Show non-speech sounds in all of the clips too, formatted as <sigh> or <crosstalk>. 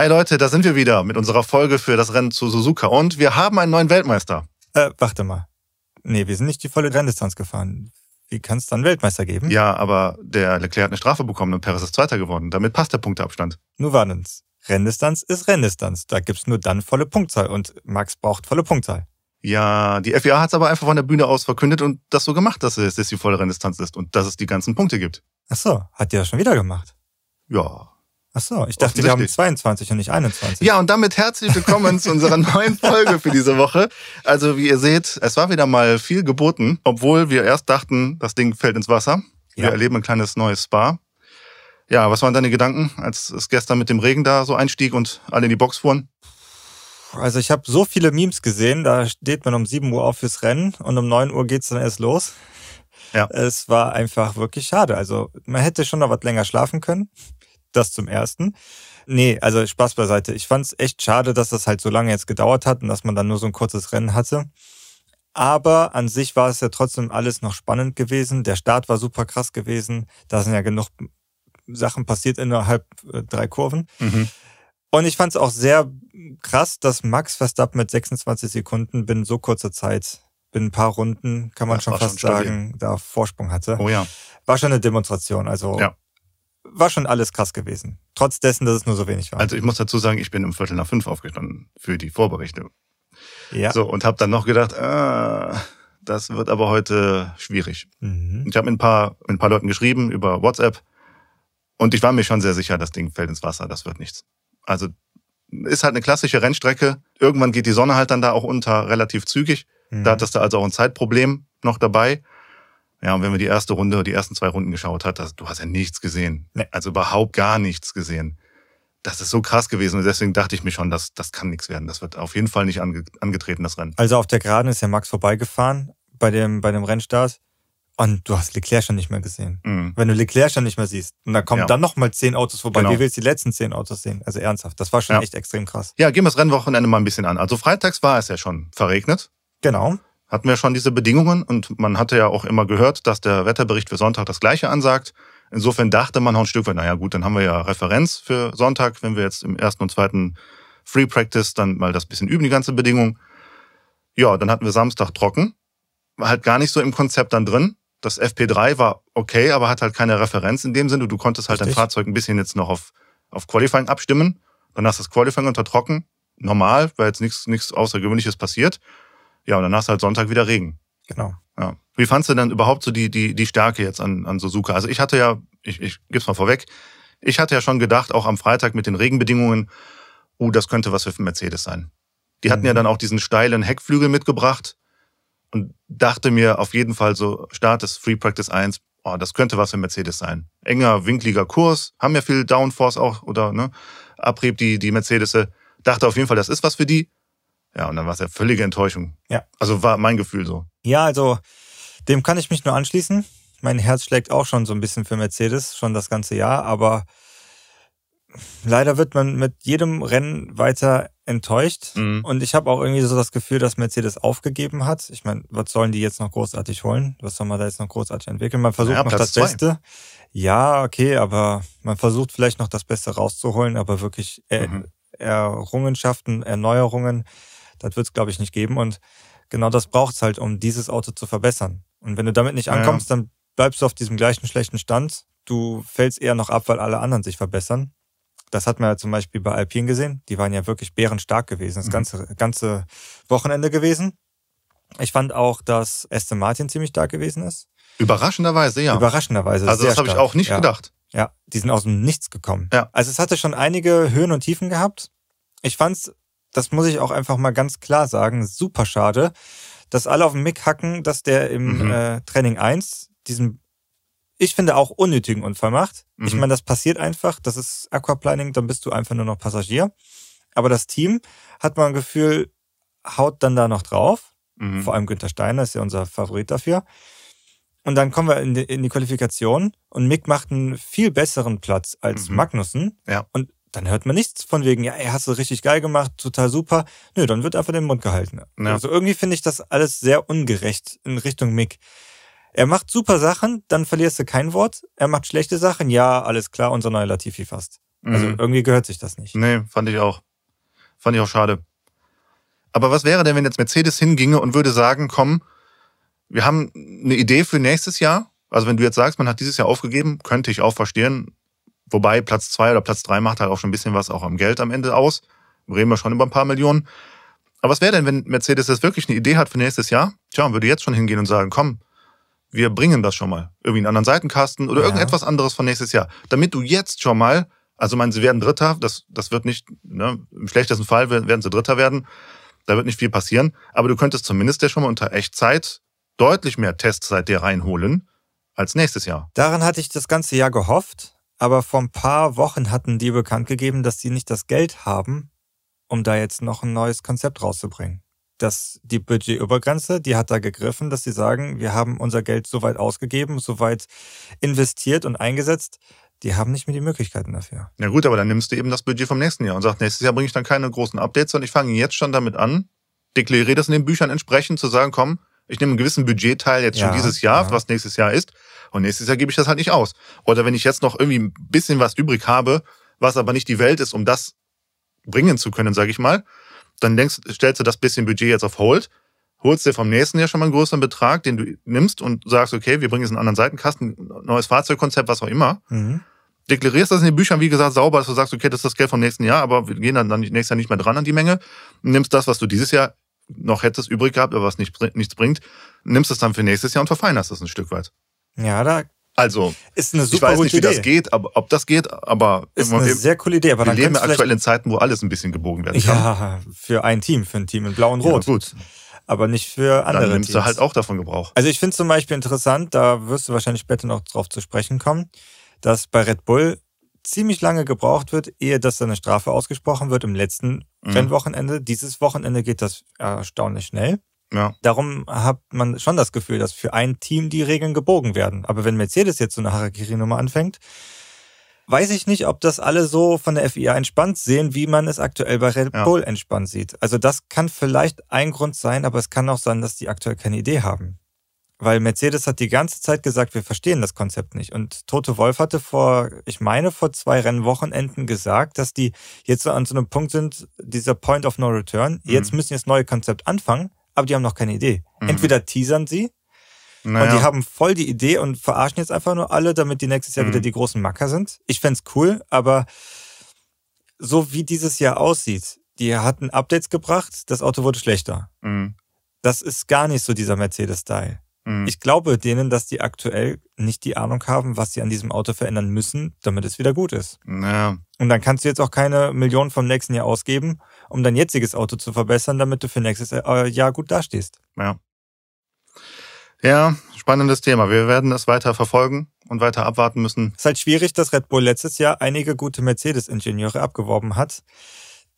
Hi Leute, da sind wir wieder mit unserer Folge für das Rennen zu Suzuka und wir haben einen neuen Weltmeister. Äh, warte mal. Nee, wir sind nicht die volle Renndistanz gefahren. Wie kann es dann Weltmeister geben? Ja, aber der Leclerc hat eine Strafe bekommen und Perez ist Zweiter geworden. Damit passt der Punkteabstand. Nur wartens. Renndistanz ist Renndistanz. Da gibt's nur dann volle Punktzahl und Max braucht volle Punktzahl. Ja, die FIA hat es aber einfach von der Bühne aus verkündet und das so gemacht, dass es die volle Renndistanz ist und dass es die ganzen Punkte gibt. Ach so, hat die das schon wieder gemacht? Ja, Ach so, ich dachte, wir haben Offensichtlich. 22 und nicht 21. Ja, und damit herzlich willkommen zu unserer <laughs> neuen Folge für diese Woche. Also, wie ihr seht, es war wieder mal viel geboten, obwohl wir erst dachten, das Ding fällt ins Wasser. Wir Ja. erleben ein kleines neues Spa. Ja, was waren deine Gedanken, als es gestern mit dem Regen da so einstieg und alle in die Box fuhren? Also ich habe so viele Memes gesehen, da steht man um 7 Uhr auf fürs Rennen und um 9 Uhr geht's dann erst los. Ja. Es war einfach wirklich schade. Also man hätte schon noch was länger schlafen können. Das zum Ersten. Nee, also Spaß beiseite. Ich fand's echt schade, dass das halt so lange jetzt gedauert hat und dass man dann nur so ein kurzes Rennen hatte. Aber an sich war es ja trotzdem alles noch spannend gewesen. Der Start war super krass gewesen. Da sind ja genug Sachen passiert innerhalb äh, drei Kurven. Mhm. Und ich fand es auch sehr krass, dass Max Verstappen mit 26 Sekunden binnen so kurzer Zeit, binnen ein paar Runden, kann man Das schon fast schon sagen, da Vorsprung hatte. Oh ja. War schon eine Demonstration. Also Ja. War schon alles krass gewesen. Trotz dessen, dass es nur so wenig war. Also ich muss dazu sagen, ich bin um Viertel nach fünf aufgestanden für die Vorberichte. ja. So, und habe dann noch gedacht, ah, das wird aber heute schwierig. Mhm. Ich habe mit ein paar mit ein paar Leuten geschrieben über WhatsApp und ich war mir schon sehr sicher, das Ding fällt ins Wasser, das wird nichts. Also ist halt eine klassische Rennstrecke. Irgendwann geht die Sonne halt dann da auch unter, relativ zügig. Mhm. Da hattest du also auch ein Zeitproblem noch dabei. Ja, und wenn wir die erste Runde, die ersten zwei Runden geschaut hat, das, du hast ja nichts gesehen. Nee. Also überhaupt gar nichts gesehen. Das ist so krass gewesen und deswegen dachte ich mir schon, das, das kann nichts werden. Das wird auf jeden Fall nicht ange, angetreten, das Rennen. Also auf der Geraden ist ja Max vorbeigefahren bei dem, bei dem Rennstart. Und du hast Leclerc schon nicht mehr gesehen. Mhm. Wenn du Leclerc schon nicht mehr siehst und dann kommen Ja. dann noch mal zehn Autos vorbei, Genau. wie willst du die letzten zehn Autos sehen? Also ernsthaft, das war schon Ja. echt extrem krass. Ja, gehen wir das Rennwochenende mal ein bisschen an. Also freitags war es ja schon verregnet. Genau. Hatten wir schon diese Bedingungen und man hatte ja auch immer gehört, dass der Wetterbericht für Sonntag das gleiche ansagt. Insofern dachte man auch ein Stück weit, naja gut, dann haben wir ja Referenz für Sonntag, wenn wir jetzt im ersten und zweiten Free Practice dann mal das bisschen üben, die ganze Bedingung. Ja, dann hatten wir Samstag trocken. War halt gar nicht so im Konzept dann drin. Das FP3 war okay, aber hat halt keine Referenz in dem Sinne. Du konntest halt dein Richtig. Fahrzeug ein bisschen jetzt noch auf, auf Qualifying abstimmen. Dann hast du das Qualifying unter trocken. Normal, weil jetzt nichts, nichts Außergewöhnliches passiert. Ja, und dann hast du halt Sonntag wieder Regen. Genau. Ja. Wie fandst du denn überhaupt so die, die, die Stärke jetzt an, an Suzuka? Also ich hatte ja, ich, ich gib's mal vorweg, ich hatte ja schon gedacht, auch am Freitag mit den Regenbedingungen, uh, das könnte was für Mercedes sein. Die hatten Mhm. ja dann auch diesen steilen Heckflügel mitgebracht und dachte mir auf jeden Fall so, Start des Free Practice 1, oh, das könnte was für Mercedes sein. Enger, winkliger Kurs, haben ja viel Downforce auch oder ne, Abrieb, die, die Mercedes. Dachte auf jeden Fall, das ist was für die. Ja, und dann war es ja völlige Enttäuschung. Ja. Also war mein Gefühl so. Ja, also dem kann ich mich nur anschließen. Mein Herz schlägt auch schon so ein bisschen für Mercedes, schon das ganze Jahr, aber leider wird man mit jedem Rennen weiter enttäuscht. Mhm. Und ich habe auch irgendwie so das Gefühl, dass Mercedes aufgegeben hat. Ich meine, was sollen die jetzt noch großartig holen? Was soll man da jetzt noch großarrungs entwickeln? Man versucht Ja, noch Platz das zwei. Beste. Ja, okay, aber man versucht vielleicht noch das Beste rauszuholen, aber wirklich Mhm. Errungenschaften, Erneuerungen, das wird es, glaube ich, nicht geben. Und genau das braucht's halt, um dieses Auto zu verbessern. Und wenn du damit nicht Ja, ja. ankommst, dann bleibst du auf diesem gleichen schlechten Stand. Du fällst eher noch ab, weil alle anderen sich verbessern. Das hat man ja zum Beispiel bei Alpine gesehen. Die waren ja wirklich bärenstark gewesen, das Mhm. ganze, ganze Wochenende gewesen. Ich fand auch, dass Aston Martin ziemlich stark gewesen ist. Überraschenderweise, ja. Überraschenderweise. also das habe ich auch nicht ja. gedacht. Ja, die sind aus dem Nichts gekommen. Ja. Also es hatte schon einige Höhen und Tiefen gehabt. Ich fand's, das muss ich auch einfach mal ganz klar sagen, super schade, dass alle auf den Mick hacken, dass der im Mhm. äh, Training 1 diesen, ich finde auch unnötigen Unfall macht. Ich Mhm. meine, das passiert einfach, das ist Aquaplaning, dann bist du einfach nur noch Passagier. Aber das Team hat man ein Gefühl, haut dann da noch drauf. Mhm. Vor allem Günther Steiner ist ja unser Favorit dafür. Und dann kommen wir in die, in die Qualifikation und Mick macht einen viel besseren Platz als Mhm. Magnussen. Ja. Und dann hört man nichts von wegen, ja, ey, hast du richtig geil gemacht, total super. Nö, dann wird einfach den Mund gehalten. Ja. Also irgendwie finde ich das alles sehr ungerecht in Richtung Mick. Er macht super Sachen, dann verlierst du kein Wort. Er macht schlechte Sachen, ja, alles klar, unser neuer Latifi fast. Also Mhm. irgendwie gehört sich das nicht. Nee, fand ich auch. Fand ich auch schade. Aber was wäre denn, wenn jetzt Mercedes hinginge und würde sagen, komm, wir haben eine Idee für nächstes Jahr? Also wenn du jetzt sagst, man hat dieses Jahr aufgegeben, könnte ich auch verstehen. Wobei Platz zwei oder Platz drei macht halt auch schon ein bisschen was auch am Geld am Ende aus. Reden wir schon über ein paar Millionen. Aber was wäre denn, wenn Mercedes jetzt wirklich eine Idee hat für nächstes Jahr? Tja, und würde jetzt schon hingehen und sagen, komm, wir bringen das schon mal. Irgendwie einen anderen Seitenkasten oder Ja. irgendetwas anderes von nächstes Jahr. Damit du jetzt schon mal, also meinen, sie werden Dritter, das, das wird nicht, ne, im schlechtesten Fall werden werden sie Dritter werden. Da wird nicht viel passieren. Aber du könntest zumindest ja schon mal unter Echtzeit deutlich mehr Testzeit dir reinholen als nächstes Jahr. Daran hatte ich das ganze Jahr gehofft, aber vor ein paar Wochen hatten die bekannt gegeben, dass sie nicht das Geld haben, um da jetzt noch ein neues Konzept rauszubringen. Dass die Budgetübergrenze, die hat da gegriffen, dass sie sagen, wir haben unser Geld so weit ausgegeben, so weit investiert und eingesetzt, die haben nicht mehr die Möglichkeiten dafür. Ja gut, aber dann nimmst du eben das Budget vom nächsten Jahr und sagst, nächstes Jahr bringe ich dann keine großen Updates, sondern ich fange jetzt schon damit an, deklariere das in den Büchern entsprechend, zu sagen, komm, ich nehme einen gewissen Budgetteil jetzt Ja, schon dieses Jahr, ja. was nächstes Jahr ist, und nächstes Jahr gebe ich das halt nicht aus. Oder wenn ich jetzt noch irgendwie ein bisschen was übrig habe, was aber nicht die Welt ist, um das bringen zu können, sage ich mal, dann denkst, stellst du das bisschen Budget jetzt auf Hold, holst dir vom nächsten Jahr schon mal einen größeren Betrag, den du nimmst und sagst, okay, wir bringen jetzt einen anderen Seitenkasten, neues Fahrzeugkonzept, was auch immer, Mhm. deklarierst das in den Büchern, wie gesagt, sauber, dass du sagst, okay, das ist das Geld vom nächsten Jahr, aber wir gehen dann, dann nächstes Jahr nicht mehr dran an die Menge. Nimmst das, was du dieses Jahr noch hättest übrig gehabt, aber was nicht, nichts bringt, nimmst es dann für nächstes Jahr und verfeinerst es ein Stück weit. Ja, da Also, ist eine ich super weiß gute nicht, wie Idee. das geht, aber ob das geht, aber Ist wir, eine sehr coole Idee, aber wir leben könnte aktuell in Zeiten, wo alles ein bisschen gebogen werden kann. Ja, für ein Team, für ein Team in Blau und Rot, Ja, gut. aber nicht für andere Dann nimmst Teams. du halt auch davon Gebrauch. Also ich finde zum Beispiel interessant, da wirst du wahrscheinlich später noch drauf zu sprechen kommen, dass bei Red Bull ziemlich lange gebraucht wird, ehe dass da eine Strafe ausgesprochen wird im letzten Mhm. Rennwochenende. Dieses Wochenende geht das erstaunlich schnell. Ja. Darum hat man schon das Gefühl, dass für ein Team die Regeln gebogen werden. Aber wenn Mercedes jetzt so eine Harakiri-Nummer anfängt, weiß ich nicht, ob das alle so von der FIA entspannt sehen, wie man es aktuell bei Red Ja. Bull entspannt sieht. Also das kann vielleicht ein Grund sein, aber es kann auch sein, dass die aktuell keine Idee haben. Weil Mercedes hat die ganze Zeit gesagt, wir verstehen das Konzept nicht. Und Toto Wolf hatte vor, ich meine, vor zwei Rennwochenenden gesagt, dass die jetzt so an so einem Punkt sind, dieser Point of No Return. Jetzt müssen das neue Konzept anfangen, aber die haben noch keine Idee. Mhm. Entweder teasern sie Naja, und die haben voll die Idee und verarschen jetzt einfach nur alle, damit die nächstes Jahr Mhm. wieder die großen Macker sind. Ich fänd's cool, aber so wie dieses Jahr aussieht, die hatten Updates gebracht, das Auto wurde schlechter. Mhm. Das ist gar nicht so dieser Mercedes-Style. Mhm. Ich glaube denen, dass die aktuell nicht die Ahnung haben, was sie an diesem Auto verändern müssen, damit es wieder gut ist. Naja, Und dann kannst du jetzt auch keine Millionen vom nächsten Jahr ausgeben, um dein jetziges Auto zu verbessern, damit du für nächstes äh, Jahr gut dastehst. Ja. Ja, spannendes Thema. Wir werden es weiter verfolgen und weiter abwarten müssen. Es ist halt schwierig, dass Red Bull letztes Jahr einige gute Mercedes-Ingenieure abgeworben hat,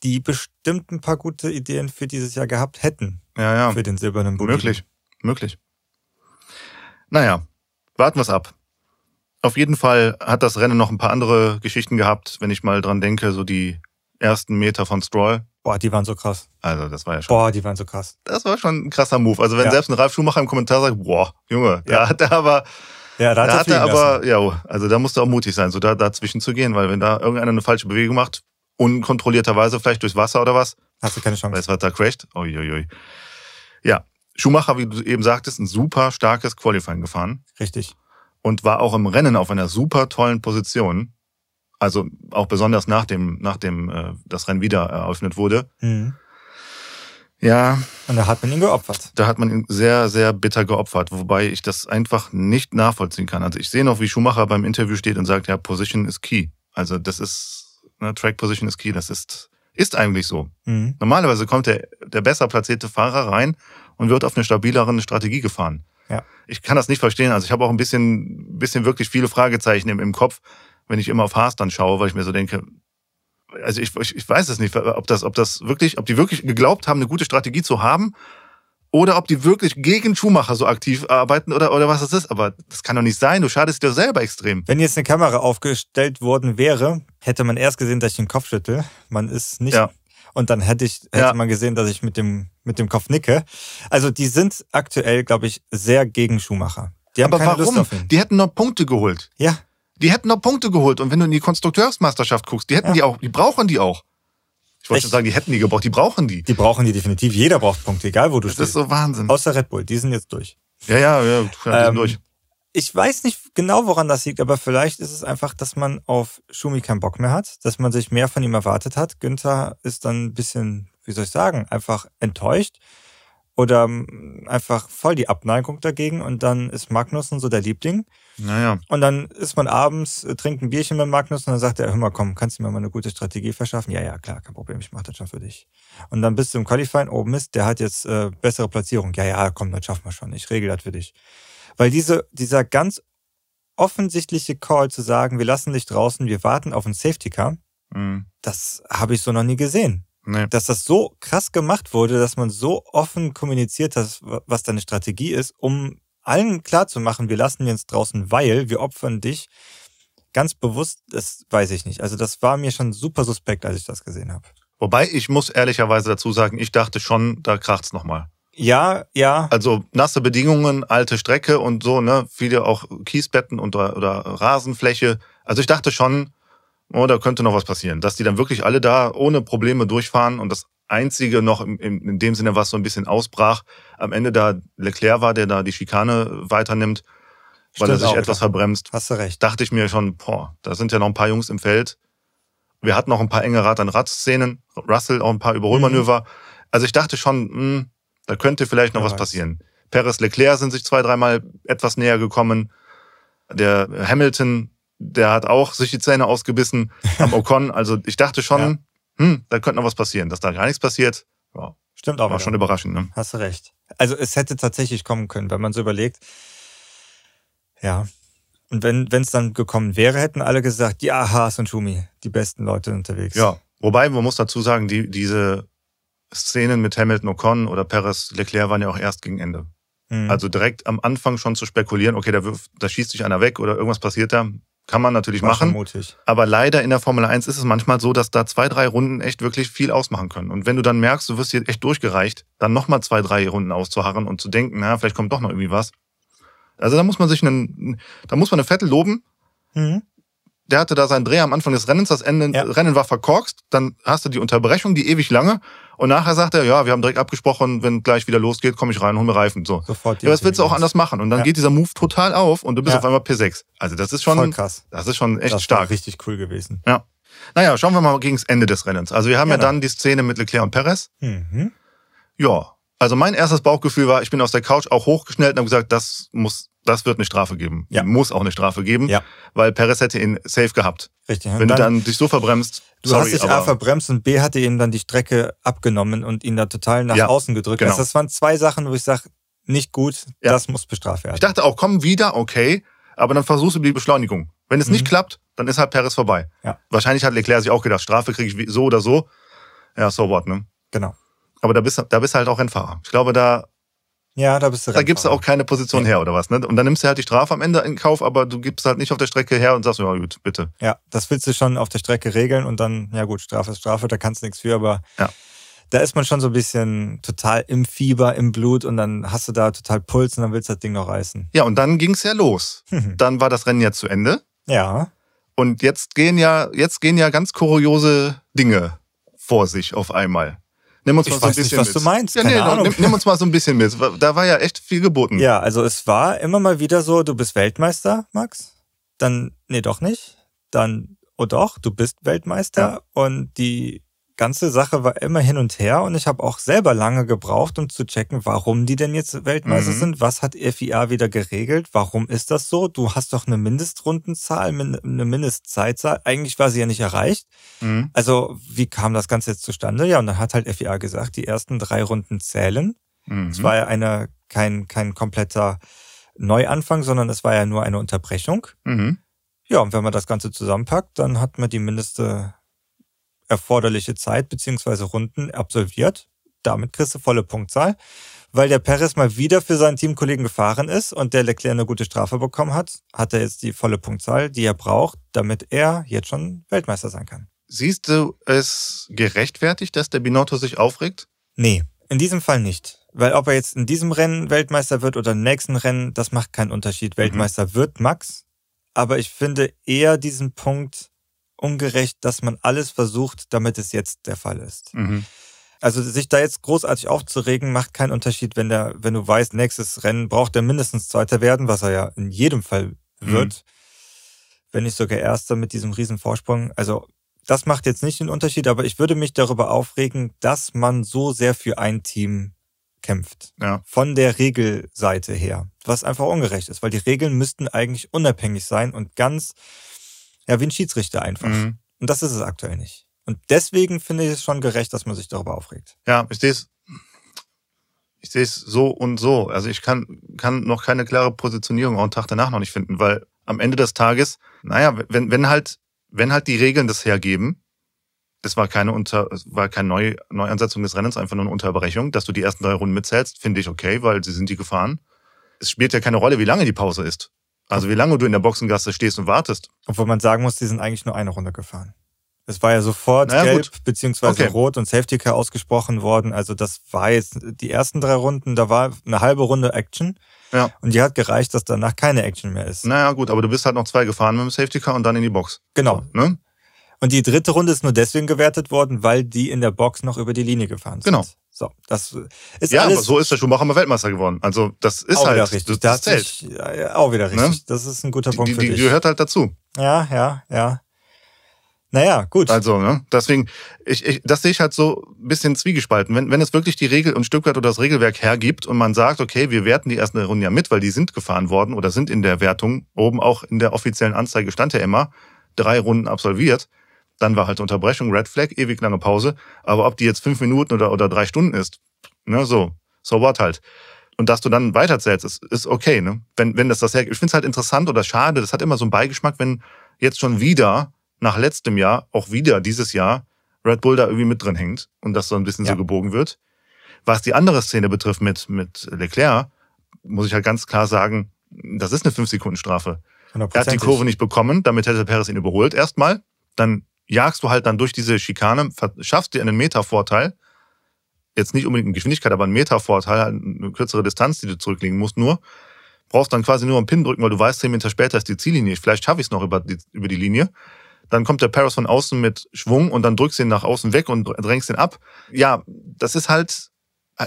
die bestimmt ein paar gute Ideen für dieses Jahr gehabt hätten, Ja, ja, für den silbernen Boliden. möglich, möglich. Naja, warten wir es ab. Auf jeden Fall hat das Rennen noch ein paar andere Geschichten gehabt, wenn ich mal dran denke, so die ersten Meter von Stroll. Boah, die waren so krass. Also das war ja schon, Boah, die waren so krass. das war schon ein krasser Move. Also wenn Ja. selbst ein Ralf Schumacher im Kommentar sagt, boah, Junge, da Ja. hat er aber, Ja, da hat da er hat er lassen. aber, ja, also da musst du auch mutig sein, so da dazwischen zu gehen, weil wenn da irgendeiner eine falsche Bewegung macht, unkontrollierterweise vielleicht durchs Wasser oder was, Hast du keine Chance. Weißt du, was da crasht? Uiuiui. Ja, Schumacher, wie du eben sagtest, ein super starkes Qualifying gefahren Richtig. und war auch im Rennen auf einer super tollen Position. Also auch besonders nachdem, nachdem äh, das Rennen wieder eröffnet wurde. Mhm. Ja, Und da hat man ihn geopfert. da hat man ihn sehr, sehr bitter geopfert, wobei ich das einfach nicht nachvollziehen kann. Also ich sehe noch, wie Schumacher beim Interview steht und sagt, ja, Position is key. Also das ist, ne, Track Position is key. Das ist, ist eigentlich so. Mhm. Normalerweise kommt der, der besser platzierte Fahrer rein und wird auf eine stabilere Strategie gefahren. Ja. Ich kann das nicht verstehen. Also ich habe auch ein bisschen, bisschen wirklich viele Fragezeichen im, im Kopf, wenn ich immer auf Haas dann schaue, weil ich mir so denke, also ich, ich, ich weiß es nicht, ob das, ob das wirklich, ob die wirklich geglaubt haben, eine gute Strategie zu haben, oder ob die wirklich gegen Schumacher so aktiv arbeiten oder, oder was das ist. Aber das kann doch nicht sein. Du schadest dir selber extrem. Wenn jetzt eine Kamera aufgestellt worden wäre, hätte man erst gesehen, dass ich den Kopf schüttel. Man ist nicht. Ja. Und dann hätte ich, hätte Ja. man gesehen, dass ich mit dem, mit dem Kopf nicke. Also die sind aktuell, glaube ich, sehr gegen Schumacher. Die haben Aber keine Lust warum? Die hätten noch Punkte geholt. Ja. Die hätten noch Punkte geholt. Und wenn du in die Konstrukteursmeisterschaft guckst, die hätten Ja. die auch, die brauchen die auch. Ich wollte Echt? schon sagen, die hätten die gebraucht, die brauchen die. Die brauchen die definitiv. Jeder braucht Punkte, egal wo du Das stehst. ist so Wahnsinn. Außer Red Bull, die sind jetzt durch. Ja, ja, ja, ja die sind Ähm, durch. Ich weiß nicht genau, woran das liegt, aber vielleicht ist es einfach, dass man auf Schumi keinen Bock mehr hat, dass man sich mehr von ihm erwartet hat. Günther ist dann ein bisschen, wie soll ich sagen, einfach enttäuscht oder mm, einfach voll die Abneigung dagegen und dann ist Magnussen so der Liebling. Naja. Und dann ist man abends, äh, trinkt ein Bierchen mit Magnus und dann sagt er, hör mal, komm, kannst du mir mal eine gute Strategie verschaffen? Ja, ja, klar, kein Problem, ich mach das schon für dich. Und dann bist du im Qualifying, oh Mist, der hat jetzt äh, bessere Platzierung. Ja, ja, komm, das schaffen wir schon, ich regel das für dich. Weil diese, dieser ganz offensichtliche Call zu sagen, wir lassen dich draußen, wir warten auf ein Safety Car, Mhm. das habe ich so noch nie gesehen. Nee. Dass das so krass gemacht wurde, dass man so offen kommuniziert hat, was deine Strategie ist, um allen klarzumachen, wir lassen jetzt draußen, weil wir opfern dich. Ganz bewusst, das weiß ich nicht. Also das war mir schon super suspekt, als ich das gesehen habe. Wobei, ich muss ehrlicherweise dazu sagen, ich dachte schon, da kracht's nochmal. Ja, ja, Also nasse Bedingungen, alte Strecke und so, ne? Viele auch Kiesbetten und, oder, Rasenfläche. Also ich dachte schon, oh, da könnte noch was passieren. Dass die dann wirklich alle da ohne Probleme durchfahren und das Einzige noch in, in, in dem Sinne, was so ein bisschen ausbrach, am Ende da Leclerc war, der da die Schikane weiternimmt, weil er Stimmt sich auch, etwas ja. verbremst. hast du recht. Dachte ich mir schon, boah, da sind ja noch ein paar Jungs im Feld. Wir hatten noch ein paar enge Rad-an-Rad-Szenen. Russell auch ein paar Überholmanöver. Also ich dachte schon, mh, da könnte vielleicht noch Wer was passieren. Perez, Leclerc sind sich zwei, dreimal etwas näher gekommen. Der Hamilton, der hat auch sich die Zähne ausgebissen am <laughs> Ocon. Also ich dachte schon, hm, da könnte noch was passieren. Dass da gar nichts passiert, ja, Stimmt auch. war wieder. schon überraschend. Ne? Hast du recht. Also es hätte tatsächlich kommen können, wenn man so überlegt. Ja. Und wenn es dann gekommen wäre, hätten alle gesagt, ja, Haas und Schumi, die besten Leute unterwegs. Ja, wobei man muss dazu sagen, die, diese Szenen mit Hamilton, Ocon oder Perez, Leclerc waren ja auch erst gegen Ende. Hm. Also direkt am Anfang schon zu spekulieren, okay, da, wirft, da schießt sich einer weg oder irgendwas passiert da, kann man natürlich War machen. mutig. Aber leider in der Formel 1 ist es manchmal so, dass da zwei, drei Runden echt wirklich viel ausmachen können. Und wenn du dann merkst, du wirst hier echt durchgereicht, dann nochmal zwei, drei Runden auszuharren und zu denken, na, vielleicht kommt doch noch irgendwie was. Also da muss man sich einen, da muss man eine Vettel loben. Mhm. Der hatte da seinen Dreh am Anfang des Rennens, das Ende, Ja. Rennen war verkorkst, dann hast du die Unterbrechung, die ewig lange, und nachher sagt er, ja, wir haben direkt abgesprochen, wenn gleich wieder losgeht, komme ich rein, hol mir Reifen. So. Sofort Ja, was willst du auch anders machen? Und dann Ja. geht dieser Move total auf und du bist Ja. auf einmal P6. Also das ist schon, Voll krass. das ist schon echt das stark. Richtig cool gewesen. Ja. Naja, schauen wir mal gegen das Ende des Rennens. Also wir haben ja Genau. dann die Szene mit Leclerc und Perez. Mhm. Ja. Also mein erstes Bauchgefühl war, ich bin aus der Couch auch hochgeschnellt und habe gesagt, das muss, das wird eine Strafe geben. Ja. Muss auch eine Strafe geben, Ja. weil Perez hätte ihn safe gehabt. Richtig. Wenn Und du dann dich so verbremst, Du sorry, hast dich A verbremst und B hatte ihm dann die Strecke abgenommen und ihn da total nach Ja, außen gedrückt. genau. Also das waren zwei Sachen, wo ich sage, nicht gut, Ja. das muss bestraft werden. ich dachte auch, komm wieder, okay, aber dann versuchst du die Beschleunigung. Wenn es nicht Mhm. klappt, dann ist halt Perez vorbei. Ja. Wahrscheinlich hat Leclerc sich auch gedacht, Strafe kriege ich so oder so. Ja, so what, ne? Genau. Aber da bist, da bist du halt auch Rennfahrer. Ich glaube, da, Ja, da bist du da gibst du auch keine Position Nee. her oder was, ne? Und dann nimmst du halt die Strafe am Ende in Kauf, aber du gibst halt nicht auf der Strecke her und sagst, ja gut, bitte. Ja, das willst du schon auf der Strecke regeln und dann, ja gut, Strafe ist Strafe, da kannst du nichts für, aber Ja. da ist man schon so ein bisschen total im Fieber, im Blut und dann hast du da total Puls und dann willst du das Ding noch reißen. Ja, und dann ging's ja los. Dann war das Rennen ja zu Ende. ja, Und jetzt gehen ja, jetzt gehen ja ganz kuriose Dinge vor sich auf einmal. Nimm uns Ich mal so ein weiß nicht, bisschen was mit. du meinst, Ja, nee, Ahnung. Nimm, nimm uns mal so ein bisschen mit. Da war ja echt viel geboten. ja, also es war immer mal wieder so, du bist Weltmeister, Max, dann, nee, doch nicht, dann, oh doch, du bist Weltmeister Ja. und die ganze Sache war immer hin und her und ich habe auch selber lange gebraucht, um zu checken, warum die denn jetzt Weltmeister Mhm. sind. Was hat FIA wieder geregelt? Warum ist das so? Du hast doch eine Mindestrundenzahl, min- eine Mindestzeitzahl. Eigentlich war sie ja nicht erreicht. Mhm. Also wie kam das Ganze jetzt zustande? Ja, und dann hat halt FIA gesagt, die ersten drei Runden zählen. Mhm. Es war ja eine, kein, kein kompletter Neuanfang, sondern es war ja nur eine Unterbrechung. Mhm. Ja, und wenn man das Ganze zusammenpackt, dann hat man die mindeste erforderliche Zeit beziehungsweise Runden absolviert. Damit kriegst du volle Punktzahl. Weil der Perez mal wieder für seinen Teamkollegen gefahren ist und der Leclerc eine gute Strafe bekommen hat, hat er jetzt die volle Punktzahl, die er braucht, damit er jetzt schon Weltmeister sein kann. Siehst du es gerechtfertigt, dass der Binotto sich aufregt? Nee, in diesem Fall nicht. Weil ob er jetzt in diesem Rennen Weltmeister wird oder im nächsten Rennen, das macht keinen Unterschied. Weltmeister wird Max, aber ich finde eher diesen Punkt ungerecht, dass man alles versucht, damit es jetzt der Fall ist. Mhm. Also sich da jetzt großartig aufzuregen, macht keinen Unterschied, wenn der, wenn du weißt, nächstes Rennen braucht er mindestens Zweiter werden, was er ja in jedem Fall wird. Mhm. Wenn nicht sogar Erster mit diesem riesen Vorsprung. Also das macht jetzt nicht den Unterschied, aber ich würde mich darüber aufregen, dass man so sehr für ein Team kämpft. Ja. Von der Regelseite her. Was einfach ungerecht ist, weil die Regeln müssten eigentlich unabhängig sein und ganz, ja, wie ein Schiedsrichter einfach. Mhm. Und das ist es aktuell nicht. Und deswegen finde ich es schon gerecht, dass man sich darüber aufregt. Ja, ich sehe es, ich sehe es so und so. Also ich kann, kann noch keine klare Positionierung auch einen Tag danach noch nicht finden, weil am Ende des Tages, naja, wenn, wenn halt, wenn halt die Regeln das hergeben, es war keine Unter, es war keine Neu Neuansetzung des Rennens, einfach nur eine Unterbrechung, dass du die ersten drei Runden mitzählst, finde ich okay, weil sie sind die gefahren. Es spielt ja keine Rolle, wie lange die Pause ist. Also wie lange du in der Boxengasse stehst und wartest. Obwohl man sagen muss, die sind eigentlich nur eine Runde gefahren. Es war ja sofort naja, gelb gut. beziehungsweise okay. rot und Safety Car ausgesprochen worden. Also das war jetzt die ersten drei Runden, da war eine halbe Runde Action. Ja. Und die hat gereicht, dass danach keine Action mehr ist. Naja, gut, aber du bist halt noch zwei gefahren mit dem Safety Car und dann in die Box. Genau. So, ne? Und die dritte Runde ist nur deswegen gewertet worden, weil die in der Box noch über die Linie gefahren sind. Genau. So, das ist ja, alles aber so ist der Schumacher mal Weltmeister geworden. Also das ist auch halt wieder richtig. Das, das ja, auch wieder richtig. Ne? Das ist ein guter Punkt die, für die, dich. Die gehört halt dazu. Ja, ja, ja. Naja, gut. Also, ne? Deswegen, ich, ich, das sehe ich halt so ein bisschen zwiegespalten. Wenn, wenn es wirklich die Regel und Stückwert oder das Regelwerk hergibt und man sagt, okay, wir werten die ersten Runden ja mit, weil die sind gefahren worden oder sind in der Wertung, oben auch in der offiziellen Anzeige stand ja immer, drei Runden absolviert, dann war halt Unterbrechung, Red Flag, ewig lange Pause. Aber ob die jetzt fünf Minuten oder, oder drei Stunden ist, ne, so, so what halt. Und dass du dann weiterzählst, ist, ist okay, ne? Wenn, wenn das das her, ich finde es halt interessant oder schade, das hat immer so einen Beigeschmack, wenn jetzt schon wieder, nach letztem Jahr, auch wieder dieses Jahr, Red Bull da irgendwie mit drin hängt und das so ein bisschen ja. so gebogen wird. Was die andere Szene betrifft mit, mit Leclerc, muss ich halt ganz klar sagen, das ist eine 5-Sekunden-Strafe. Er hat die Kurve nicht bekommen, damit hätte Perez ihn überholt erstmal. Dann jagst du halt dann durch diese Schikane, schaffst dir einen Metervorteil. Jetzt nicht unbedingt eine Geschwindigkeit, aber einen Metervorteil, halt eine kürzere Distanz, die du zurücklegen musst nur. Brauchst dann quasi nur einen Pin drücken, weil du weißt, zehn Meter später ist die Ziellinie. Vielleicht schaffe ich es noch über die, über die Linie. Dann kommt der Paris von außen mit Schwung und dann drückst du ihn nach außen weg und drängst ihn ab. Ja, das ist halt,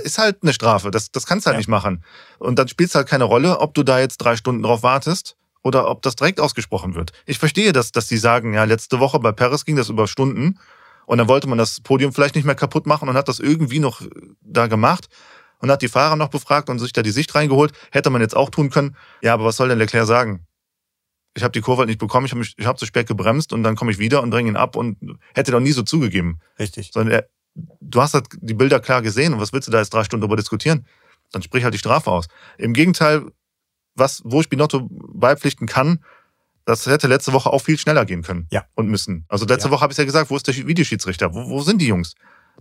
ist halt eine Strafe. Das, das kannst du halt ja. nicht machen. Und dann spielt es halt keine Rolle, ob du da jetzt drei Stunden drauf wartest oder ob das direkt ausgesprochen wird. Ich verstehe das, dass die sagen, ja, letzte Woche bei Paris ging das über Stunden und dann wollte man das Podium vielleicht nicht mehr kaputt machen und hat das irgendwie noch äh, da gemacht und hat die Fahrer noch befragt und sich da die Sicht reingeholt. Hätte man jetzt auch tun können. Ja, aber was soll denn Leclerc sagen? Ich habe die Kurve halt nicht bekommen, ich habe ich hab zu spät gebremst und dann komme ich wieder und dränge ihn ab und hätte doch nie so zugegeben. Richtig. Sondern er, du hast halt die Bilder klar gesehen und was willst du da jetzt drei Stunden darüber diskutieren? Dann sprich halt die Strafe aus. Im Gegenteil, was, wo ich Binotto beipflichten kann, das hätte letzte Woche auch viel schneller gehen können ja. und müssen. Also letzte ja. Woche habe ich ja gesagt, wo ist der Videoschiedsrichter? Wo, wo sind die Jungs?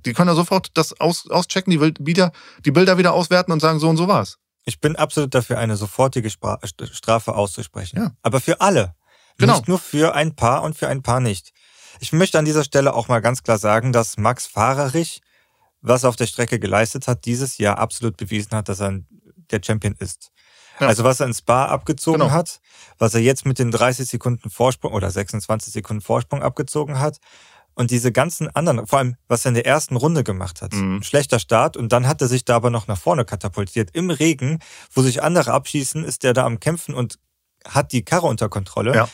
Die können ja sofort das aus, auschecken, die, wieder, die Bilder wieder auswerten und sagen, so und so war's. Ich bin absolut dafür, eine sofortige Strafe auszusprechen. Ja. Aber für alle. Genau. Nicht nur für ein paar und für ein paar nicht. Ich möchte an dieser Stelle auch mal ganz klar sagen, dass Max Fahrerich, was er auf der Strecke geleistet hat, dieses Jahr absolut bewiesen hat, dass er der Champion ist. Ja. Also was er in Spa abgezogen genau. hat, was er jetzt mit den 30 Sekunden Vorsprung oder 26 Sekunden Vorsprung abgezogen hat und diese ganzen anderen, vor allem was er in der ersten Runde gemacht hat. Mhm. Schlechter Start und dann hat er sich da aber noch nach vorne katapultiert. Im Regen, wo sich andere abschießen, ist er da am Kämpfen und hat die Karre unter Kontrolle. Ja.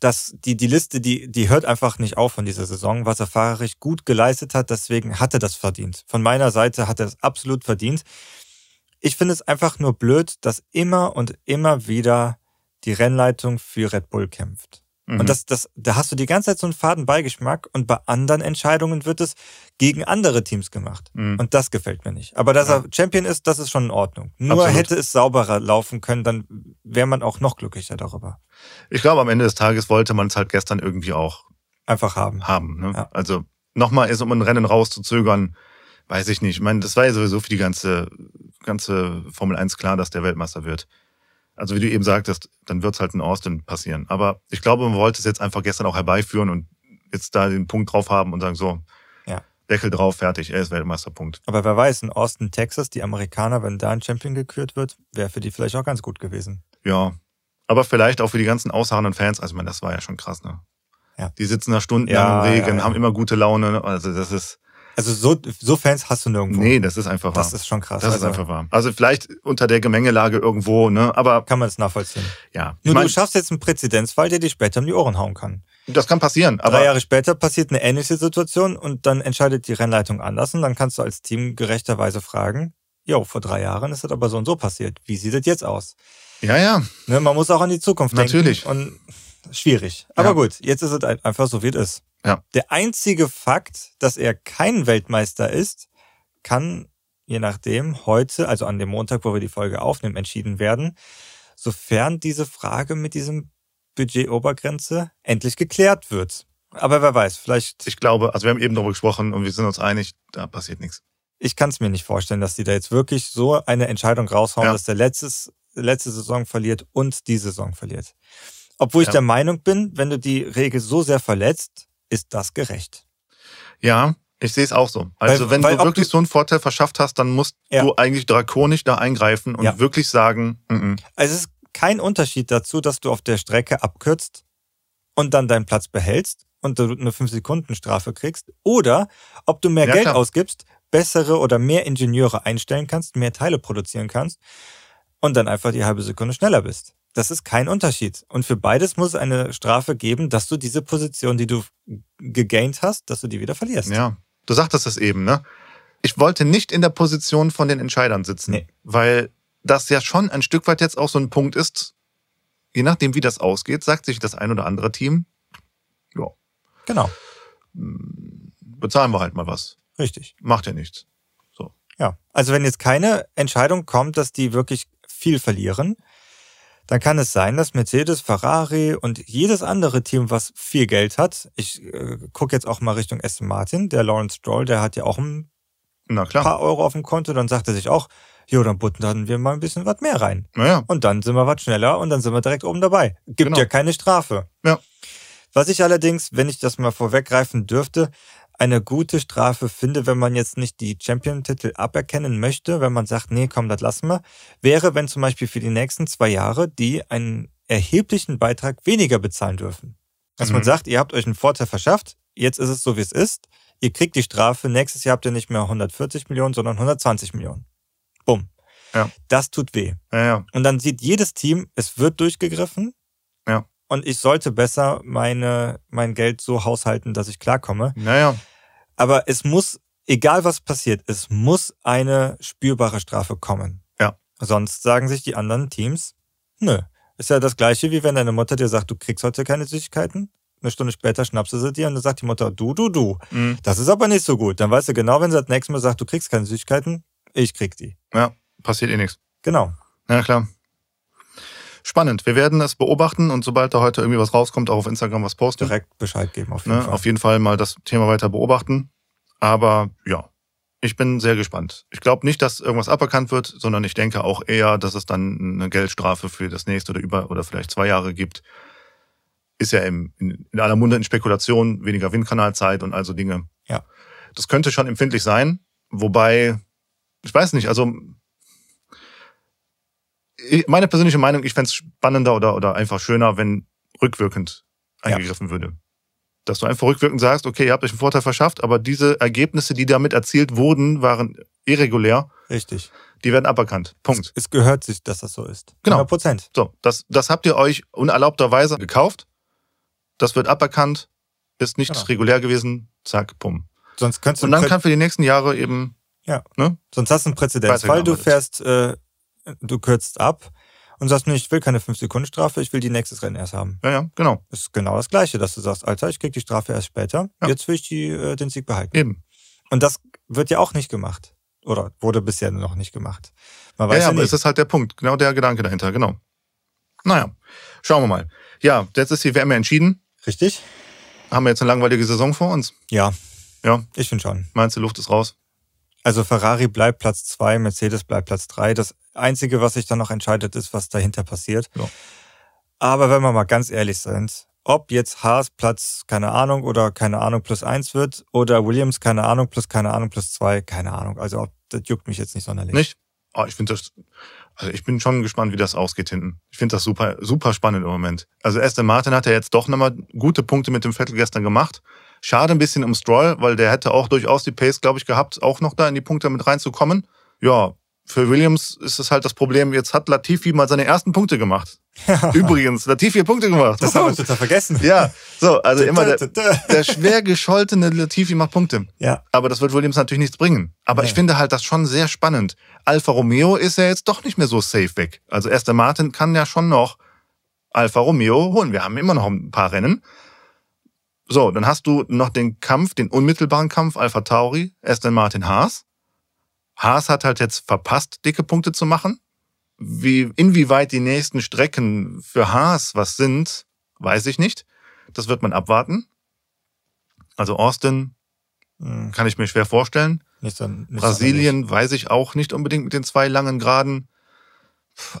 Das, die, die Liste, die, die hört einfach nicht auf von dieser Saison, was er fahrerisch gut geleistet hat, deswegen hat er das verdient. Von meiner Seite hat er es absolut verdient. Ich finde es einfach nur blöd, dass immer und immer wieder die Rennleitung für Red Bull kämpft. Mhm. Und das, das, da hast du die ganze Zeit so einen faden Beigeschmack und bei anderen Entscheidungen wird es gegen andere Teams gemacht. Mhm. Und das gefällt mir nicht. Aber dass ja. er Champion ist, das ist schon in Ordnung. Nur Absolut. hätte es sauberer laufen können, dann wäre man auch noch glücklicher darüber. Ich glaube, am Ende des Tages wollte man es halt gestern irgendwie auch einfach haben. Haben. Ne? Ja. Also nochmal ist, um ein Rennen rauszuzögern, weiß ich nicht. Ich meine, das war ja sowieso für die ganze, ganze Formel 1 klar, dass der Weltmeister wird. Also wie du eben sagtest, dann wird es halt in Austin passieren. Aber ich glaube, man wollte es jetzt einfach gestern auch herbeiführen und jetzt da den Punkt drauf haben und sagen, so, ja. Deckel drauf, fertig, er ist Weltmeisterpunkt. Aber wer weiß, in Austin, Texas, die Amerikaner, wenn da ein Champion gekürt wird, wäre für die vielleicht auch ganz gut gewesen. Ja, Aber vielleicht auch für die ganzen ausharrenden Fans, also ich meine, das war ja schon krass, ne? Ja. Die sitzen da stundenlang Ja, im Regen, ja, haben immer gute Laune. ne? Also das ist, Also so, so Fans hast du nirgendwo. nee, das ist einfach wahr. das ist schon krass. das ist also, einfach wahr. Also vielleicht unter der Gemengelage irgendwo, ne? Aber Kann man das nachvollziehen. ja, Nur mein, du schaffst jetzt einen Präzedenzfall, der dich später um die Ohren hauen kann. das kann passieren. Drei Aber Jahre später passiert eine ähnliche Situation und dann entscheidet die Rennleitung anders und dann kannst du als Team gerechterweise fragen, jo, vor drei Jahren ist das aber so und so passiert. Wie sieht das jetzt aus? ja, ja, Ne, man muss auch an die Zukunft Natürlich. denken. Und schwierig. Aber Ja. gut, jetzt ist es ein- einfach so, wie es ist. Ja. Der einzige Fakt, dass er kein Weltmeister ist, kann je nachdem heute, also an dem Montag, wo wir die Folge aufnehmen, entschieden werden, sofern diese Frage mit diesem Budgetobergrenze endlich geklärt wird. Aber wer weiß, vielleicht, ich glaube, also wir haben eben darüber gesprochen und wir sind uns einig, da passiert nichts. ich kann es mir nicht vorstellen, dass die da jetzt wirklich so eine Entscheidung raushauen, Ja. dass der letztes, letzte Saison verliert und die Saison verliert. Obwohl ich Ja. der Meinung bin, wenn du die Regel so sehr verletzt, ist das gerecht. Ja, ich sehe es auch so. Also Weil- wenn weil du wirklich du- so einen Vorteil verschafft hast, dann musst Ja. du eigentlich drakonisch da eingreifen und Ja. wirklich sagen, mm -mm. Also es ist kein Unterschied dazu, dass du auf der Strecke abkürzt und dann deinen Platz behältst und du eine 5-Sekunden-Strafe kriegst oder ob du mehr Ja, Geld klar. ausgibst, bessere oder mehr Ingenieure einstellen kannst, mehr Teile produzieren kannst und dann einfach die halbe Sekunde schneller bist. Das ist kein Unterschied. Und für beides muss es eine Strafe geben, dass du diese Position, die du gegaint hast, dass du die wieder verlierst. ja, du sagtest es eben, ne? Ich wollte nicht in der Position von den Entscheidern sitzen, Nee. weil das ja schon ein Stück weit jetzt auch so ein Punkt ist, je nachdem wie das ausgeht, sagt sich das ein oder andere Team, ja, Genau, bezahlen wir halt mal was. richtig. Macht ja nichts. Ja, also wenn jetzt keine Entscheidung kommt, dass die wirklich viel verlieren, dann kann es sein, dass Mercedes, Ferrari und jedes andere Team, was viel Geld hat, ich äh, gucke jetzt auch mal Richtung Aston Martin, der Lawrence Stroll, der hat ja auch ein paar Euro auf dem Konto, dann sagt er sich auch, jo, dann buttern wir mal ein bisschen was mehr rein. Naja, Und dann sind wir was schneller und dann sind wir direkt oben dabei. Gibt Genau. ja keine Strafe. Ja. Was ich allerdings, wenn ich das mal vorweggreifen dürfte, eine gute Strafe finde, wenn man jetzt nicht die Champion-Titel aberkennen möchte, wenn man sagt, nee, komm, das lassen wir, wäre, wenn zum Beispiel für die nächsten zwei Jahre die einen erheblichen Beitrag weniger bezahlen dürfen. Dass man Mhm. sagt, ihr habt euch einen Vorteil verschafft, jetzt ist es so, wie es ist, ihr kriegt die Strafe, nächstes Jahr habt ihr nicht mehr 140 Millionen, sondern 120 Millionen. Bumm. Ja. Das tut weh. ja, ja. Und dann sieht jedes Team, es wird durchgegriffen. Und ich sollte besser meine, mein Geld so haushalten, dass ich klarkomme. Naja, Aber es muss, egal was passiert, es muss eine spürbare Strafe kommen. Ja. Sonst sagen sich die anderen Teams, nö. Ist ja das gleiche, wie wenn deine Mutter dir sagt, du kriegst heute keine Süßigkeiten. Eine Stunde später schnappst du sie dir und dann sagt die Mutter, du, du, du. mhm. Das ist aber nicht so gut. Dann weißt du genau, wenn sie das nächste Mal sagt, du kriegst keine Süßigkeiten, ich krieg die. ja, passiert eh nichts. Genau. Ja, klar. Spannend. Wir werden es beobachten und sobald da heute irgendwie was rauskommt, auch auf Instagram was posten. Direkt Bescheid geben auf jeden Ne? Fall. Auf jeden Fall mal das Thema weiter beobachten. Aber ja, ich bin sehr gespannt. Ich glaube nicht, dass irgendwas aberkannt wird, sondern ich denke auch eher, dass es dann eine Geldstrafe für das nächste oder über oder vielleicht zwei Jahre gibt. Ist ja im, in, in aller Munde in Spekulation, weniger Windkanalzeit und also Dinge. Ja. Das könnte schon empfindlich sein, wobei, ich weiß nicht, also meine persönliche Meinung, ich fänd's spannender oder, oder einfach schöner, wenn rückwirkend Ja. eingegriffen würde. Dass du einfach rückwirkend sagst, okay, ihr habt euch einen Vorteil verschafft, aber diese Ergebnisse, die damit erzielt wurden, waren irregulär, Richtig. die werden aberkannt. Punkt. Es gehört sich, dass das so ist. Genau. 100 Prozent. So, das, das habt ihr euch unerlaubterweise gekauft. Das wird aberkannt, ist nicht Genau. regulär gewesen, zack, pum. Sonst könntest du Und dann kann für die nächsten Jahre eben, sonst hast du einen Präzedenzfall, du fährst, äh, du kürzt ab und sagst, nee, ich will keine 5-Sekunden-Strafe, ich will die nächstes Rennen erst haben. ja, ja, genau, Das ist genau das Gleiche, dass du sagst, Alter, ich krieg die Strafe erst später, Ja. jetzt will ich die, äh, den Sieg behalten. eben. Und das wird ja auch nicht gemacht. Oder wurde bisher noch nicht gemacht. Man Ja, weiß ja, ja, aber nicht. es ist halt der Punkt, genau der Gedanke dahinter, genau. Naja, schauen wir mal. Ja, jetzt ist die WM ja entschieden. Richtig? Haben wir jetzt eine langweilige Saison vor uns? Ja. Ja. Ich finde schon. Meinst du, Luft ist raus? Also Ferrari bleibt Platz zwei, Mercedes bleibt Platz drei. Das Einzige, was sich dann noch entscheidet, ist, was dahinter passiert. Ja. Aber wenn wir mal ganz ehrlich sind, ob jetzt Haas Platz, keine Ahnung, oder keine Ahnung plus eins wird, oder Williams, keine Ahnung, plus keine Ahnung, plus zwei, keine Ahnung. Also ob, das juckt mich jetzt nicht sonderlich. Nicht? oh, ich finde das, also ich bin schon gespannt, wie das ausgeht hinten. Ich finde das super, super spannend im Moment. Also Aston Martin hat ja jetzt doch nochmal gute Punkte mit dem Vettel gestern gemacht. Schade ein bisschen um Stroll, weil der hätte auch durchaus die Pace, glaube ich, gehabt, auch noch da in die Punkte mit reinzukommen. Ja, für Williams ist es halt das Problem, jetzt hat Latifi mal seine ersten Punkte gemacht. <laughs> Übrigens, Latifi hat Punkte gemacht. Das haben wir <laughs> total vergessen. Ja, so, also immer der, <laughs> der schwer gescholtene Latifi macht Punkte. Ja. Aber das wird Williams natürlich nichts bringen. Aber Nee. ich finde halt das schon sehr spannend. Alfa Romeo ist ja jetzt doch nicht mehr so safe weg. Also Aston Martin kann ja schon noch Alfa Romeo holen. Wir haben immer noch ein paar Rennen. So, dann hast du noch den Kampf, den unmittelbaren Kampf Alpha Tauri, Aston Martin Haas. Haas hat halt jetzt verpasst, dicke Punkte zu machen. Wie, inwieweit die nächsten Strecken für Haas was sind, weiß ich nicht. Das wird man abwarten. Also Austin Hm, kann ich mir schwer vorstellen. Nicht so, nicht Brasilien weiß ich auch nicht unbedingt mit den zwei langen Graden.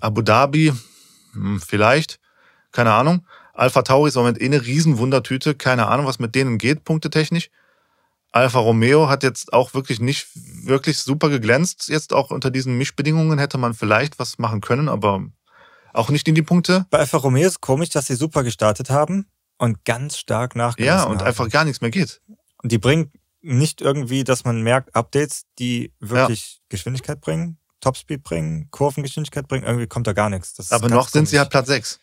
Abu Dhabi, hm, vielleicht. Keine Ahnung. Alpha Tauri ist im Moment eh eine Riesenwundertüte. Keine Ahnung, was mit denen geht, punktetechnisch. Alfa Romeo hat jetzt auch wirklich nicht wirklich super geglänzt. Jetzt auch unter diesen Mischbedingungen hätte man vielleicht was machen können, aber auch nicht in die Punkte. Bei Alfa Romeo ist komisch, dass sie super gestartet haben und ganz stark nachgelassen Ja, und haben. einfach gar nichts mehr geht. Und die bringen nicht irgendwie, dass man merkt, Updates, die wirklich Geschwindigkeit bringen, Topspeed bringen, Kurvengeschwindigkeit bringen, irgendwie kommt da gar nichts. Das Aber noch sind sie komisch. halt Platz 6.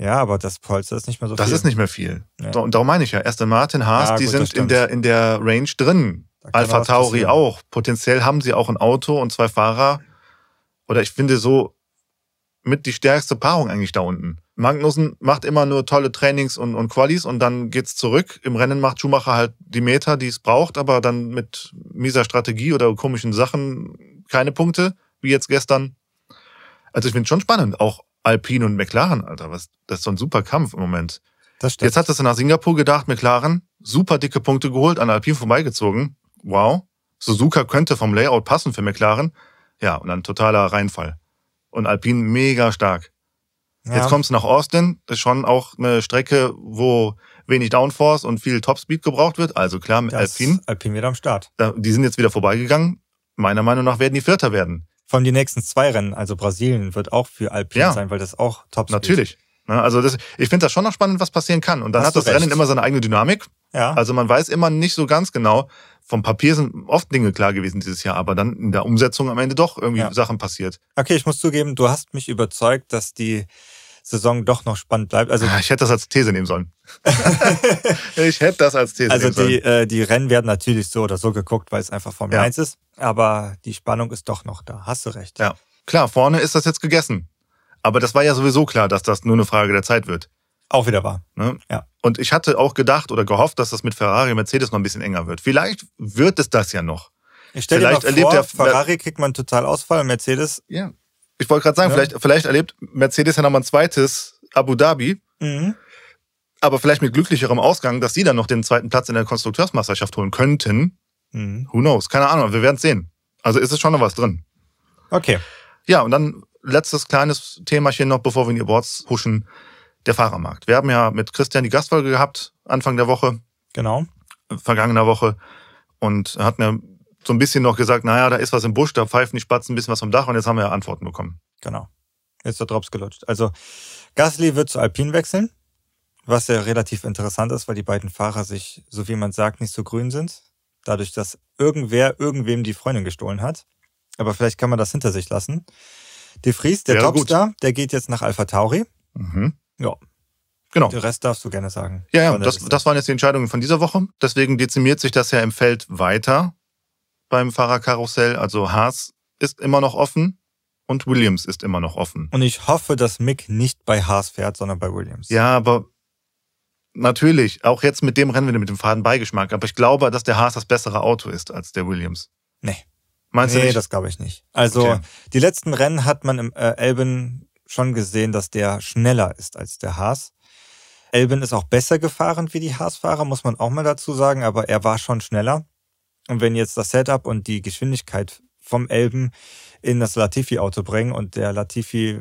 Ja, aber das Polster ist nicht mehr so Das viel. ist nicht mehr viel. Ja. Und darum meine ich ja, Aston Martin, Haas, Ja, die gut, das sind in der, in der Range drin. Alpha Tauri auch. Potenziell haben sie auch ein Auto und zwei Fahrer. Oder ich finde so mit die stärkste Paarung eigentlich da unten. Magnussen macht immer nur tolle Trainings und, und Qualis und dann geht's zurück. Im Rennen macht Schumacher halt die Meter, die es braucht, aber dann mit mieser Strategie oder komischen Sachen keine Punkte, wie jetzt gestern. Also ich finde schon spannend. Auch Alpine und McLaren, Alter, was, das ist so ein super Kampf im Moment. Das stimmt. Jetzt hat es nach Singapur gedacht, McLaren, super dicke Punkte geholt, an Alpine vorbeigezogen. Wow. Suzuka könnte vom Layout passen für McLaren. Ja, und dann totaler Reinfall. Und Alpine mega stark. ja. Jetzt kommst du nach Austin, ist schon auch eine Strecke, wo wenig Downforce und viel Topspeed gebraucht wird. Also klar, mit Das Alpine, Alpine wieder am Start. die sind jetzt wieder vorbeigegangen. Meiner Meinung nach werden die Vierter werden. Vor allem die nächsten zwei Rennen, also Brasilien, wird auch für Alpine Ja. sein, weil das auch Topspeed Natürlich. Ne, Also das, ich finde das schon noch spannend, was passieren kann. Und dann Hast hat das Rennen recht. immer seine eigene Dynamik. Ja, Also man weiß immer nicht so ganz genau. Vom Papier sind oft Dinge klar gewesen dieses Jahr, aber dann in der Umsetzung am Ende doch irgendwie Ja. Sachen passiert. okay, ich muss zugeben, du hast mich überzeugt, dass die Saison doch noch spannend bleibt. Also, Ah, Ich hätte das als These nehmen sollen. <laughs> ich hätte das als These also nehmen sollen. die, äh, die Rennen werden natürlich so oder so geguckt, weil es einfach Formel Ja. 1 ist. Aber die Spannung ist doch noch da. Hast du recht. Ja. Klar, vorne ist das jetzt gegessen. Aber das war ja sowieso klar, dass das nur eine Frage der Zeit wird. Auch wieder wahr. Ne? Ja. Und ich hatte auch gedacht oder gehofft, dass das mit Ferrari und Mercedes noch ein bisschen enger wird. Vielleicht wird es das ja noch. Ich stell dir Vielleicht mal erlebt vor, der- Ferrari kriegt man total Ausfall, Mercedes. Ja. Ich wollte gerade sagen, Ja. vielleicht, vielleicht erlebt Mercedes ja noch mal ein zweites Abu Dhabi, Mhm. aber vielleicht mit glücklicherem Ausgang, dass sie dann noch den zweiten Platz in der Konstrukteursmeisterschaft holen könnten. Mhm. Who knows? Keine Ahnung, wir werden es sehen. Also ist es schon noch was drin. Okay. Ja, und dann letztes kleines Themachen noch, bevor wir in die Awards huschen. Der Fahrermarkt. Wir haben ja mit Christian die Gastfolge gehabt, Anfang der Woche, Genau. vergangener Woche. Und er hat mir so ein bisschen noch gesagt, naja, da ist was im Busch, da pfeifen die Spatzen ein bisschen was vom Dach und jetzt haben wir ja Antworten bekommen. Genau. Jetzt ist der Drops gelutscht. Also Gasly wird zu Alpine wechseln, was ja relativ interessant ist, weil die beiden Fahrer sich, so wie man sagt, nicht so grün sind. Dadurch, dass irgendwer irgendwem die Freundin gestohlen hat. Aber vielleicht kann man das hinter sich lassen. De Vries, der Wäre gut. Topstar, der geht jetzt nach Alpha Tauri. Mhm. Ja. Genau. Den Rest darfst du gerne sagen. Ja, ja, das, das waren jetzt die Entscheidungen von dieser Woche. Deswegen dezimiert sich das ja im Feld weiter beim Fahrerkarussell. Also Haas ist immer noch offen und Williams ist immer noch offen. Und ich hoffe, dass Mick nicht bei Haas fährt, sondern bei Williams. Ja, aber natürlich, auch jetzt mit dem Rennen wieder mit dem faden Beigeschmack. Aber ich glaube, dass der Haas das bessere Auto ist als der Williams. Nee. Meinst du nee, nicht? das glaube ich nicht. Also Okay. die letzten Rennen hat man im äh, Elben schon gesehen, dass der schneller ist als der Haas. Elben ist auch besser gefahren wie die Haas-Fahrer, muss man auch mal dazu sagen, aber er war schon schneller. Und wenn jetzt das Setup und die Geschwindigkeit vom Elben in das Latifi-Auto bringen und der Latifi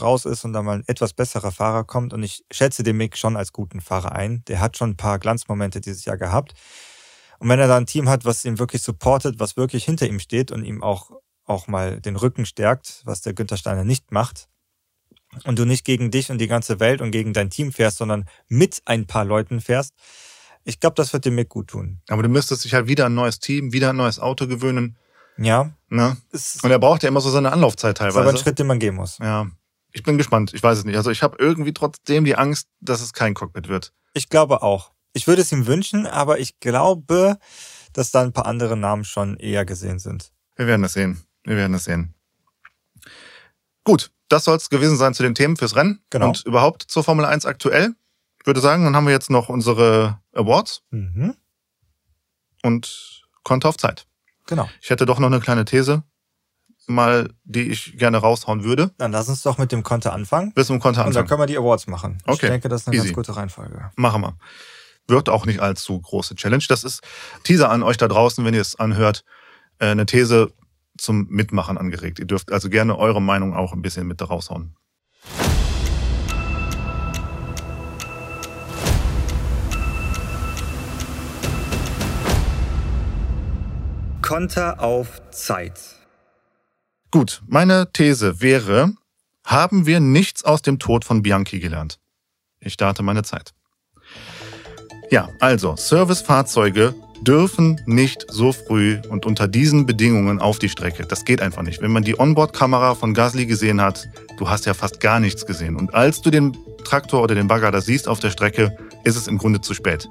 raus ist und da mal ein etwas besserer Fahrer kommt und ich schätze den Mick schon als guten Fahrer ein. Der hat schon ein paar Glanzmomente dieses Jahr gehabt. Und wenn er da ein Team hat, was ihn wirklich supportet, was wirklich hinter ihm steht und ihm auch auch mal den Rücken stärkt, was der Günther Steiner nicht macht. Und du nicht gegen dich und die ganze Welt und gegen dein Team fährst, sondern mit ein paar Leuten fährst. Ich glaube, das wird dir mit gut tun. Aber du müsstest dich halt wieder ein neues Team, wieder ein neues Auto gewöhnen. Ja. Ne? Und er braucht ja immer so seine Anlaufzeit teilweise. Das ist aber ein Schritt, den man gehen muss. Ja. Ich bin gespannt. Ich weiß es nicht. Also ich habe irgendwie trotzdem die Angst, dass es kein Cockpit wird. Ich glaube auch. Ich würde es ihm wünschen, aber ich glaube, dass da ein paar andere Namen schon eher gesehen sind. Wir werden es sehen. Wir werden es sehen. Gut, das soll es gewesen sein zu den Themen fürs Rennen genau. und überhaupt zur Formel 1 aktuell. Ich würde sagen, dann haben wir jetzt noch unsere Awards mhm. und Konto auf Zeit. Genau. Ich hätte doch noch eine kleine These, mal, die ich gerne raushauen würde. Dann lass uns doch mit dem Konto anfangen. Bis zum Konto anfangen. Und dann können wir die Awards machen. Okay. Ich denke, das ist eine Easy. ganz gute Reihenfolge. Machen wir. Wird auch nicht allzu große Challenge. Das ist Teaser an euch da draußen, wenn ihr es anhört. Äh, eine These zum Mitmachen angeregt. Ihr dürft also gerne eure Meinung auch ein bisschen mit raushauen. Konter auf Zeit. Gut, meine These wäre, haben wir nichts aus dem Tod von Bianchi gelernt? Ich starte meine Zeit. Ja, also, Servicefahrzeuge dürfen nicht so früh und unter diesen Bedingungen auf die Strecke. Das geht einfach nicht. Wenn man die Onboard-Kamera von Gasly gesehen hat, du hast ja fast gar nichts gesehen. Und als du den Traktor oder den Bagger da siehst auf der Strecke, ist es im Grunde zu spät.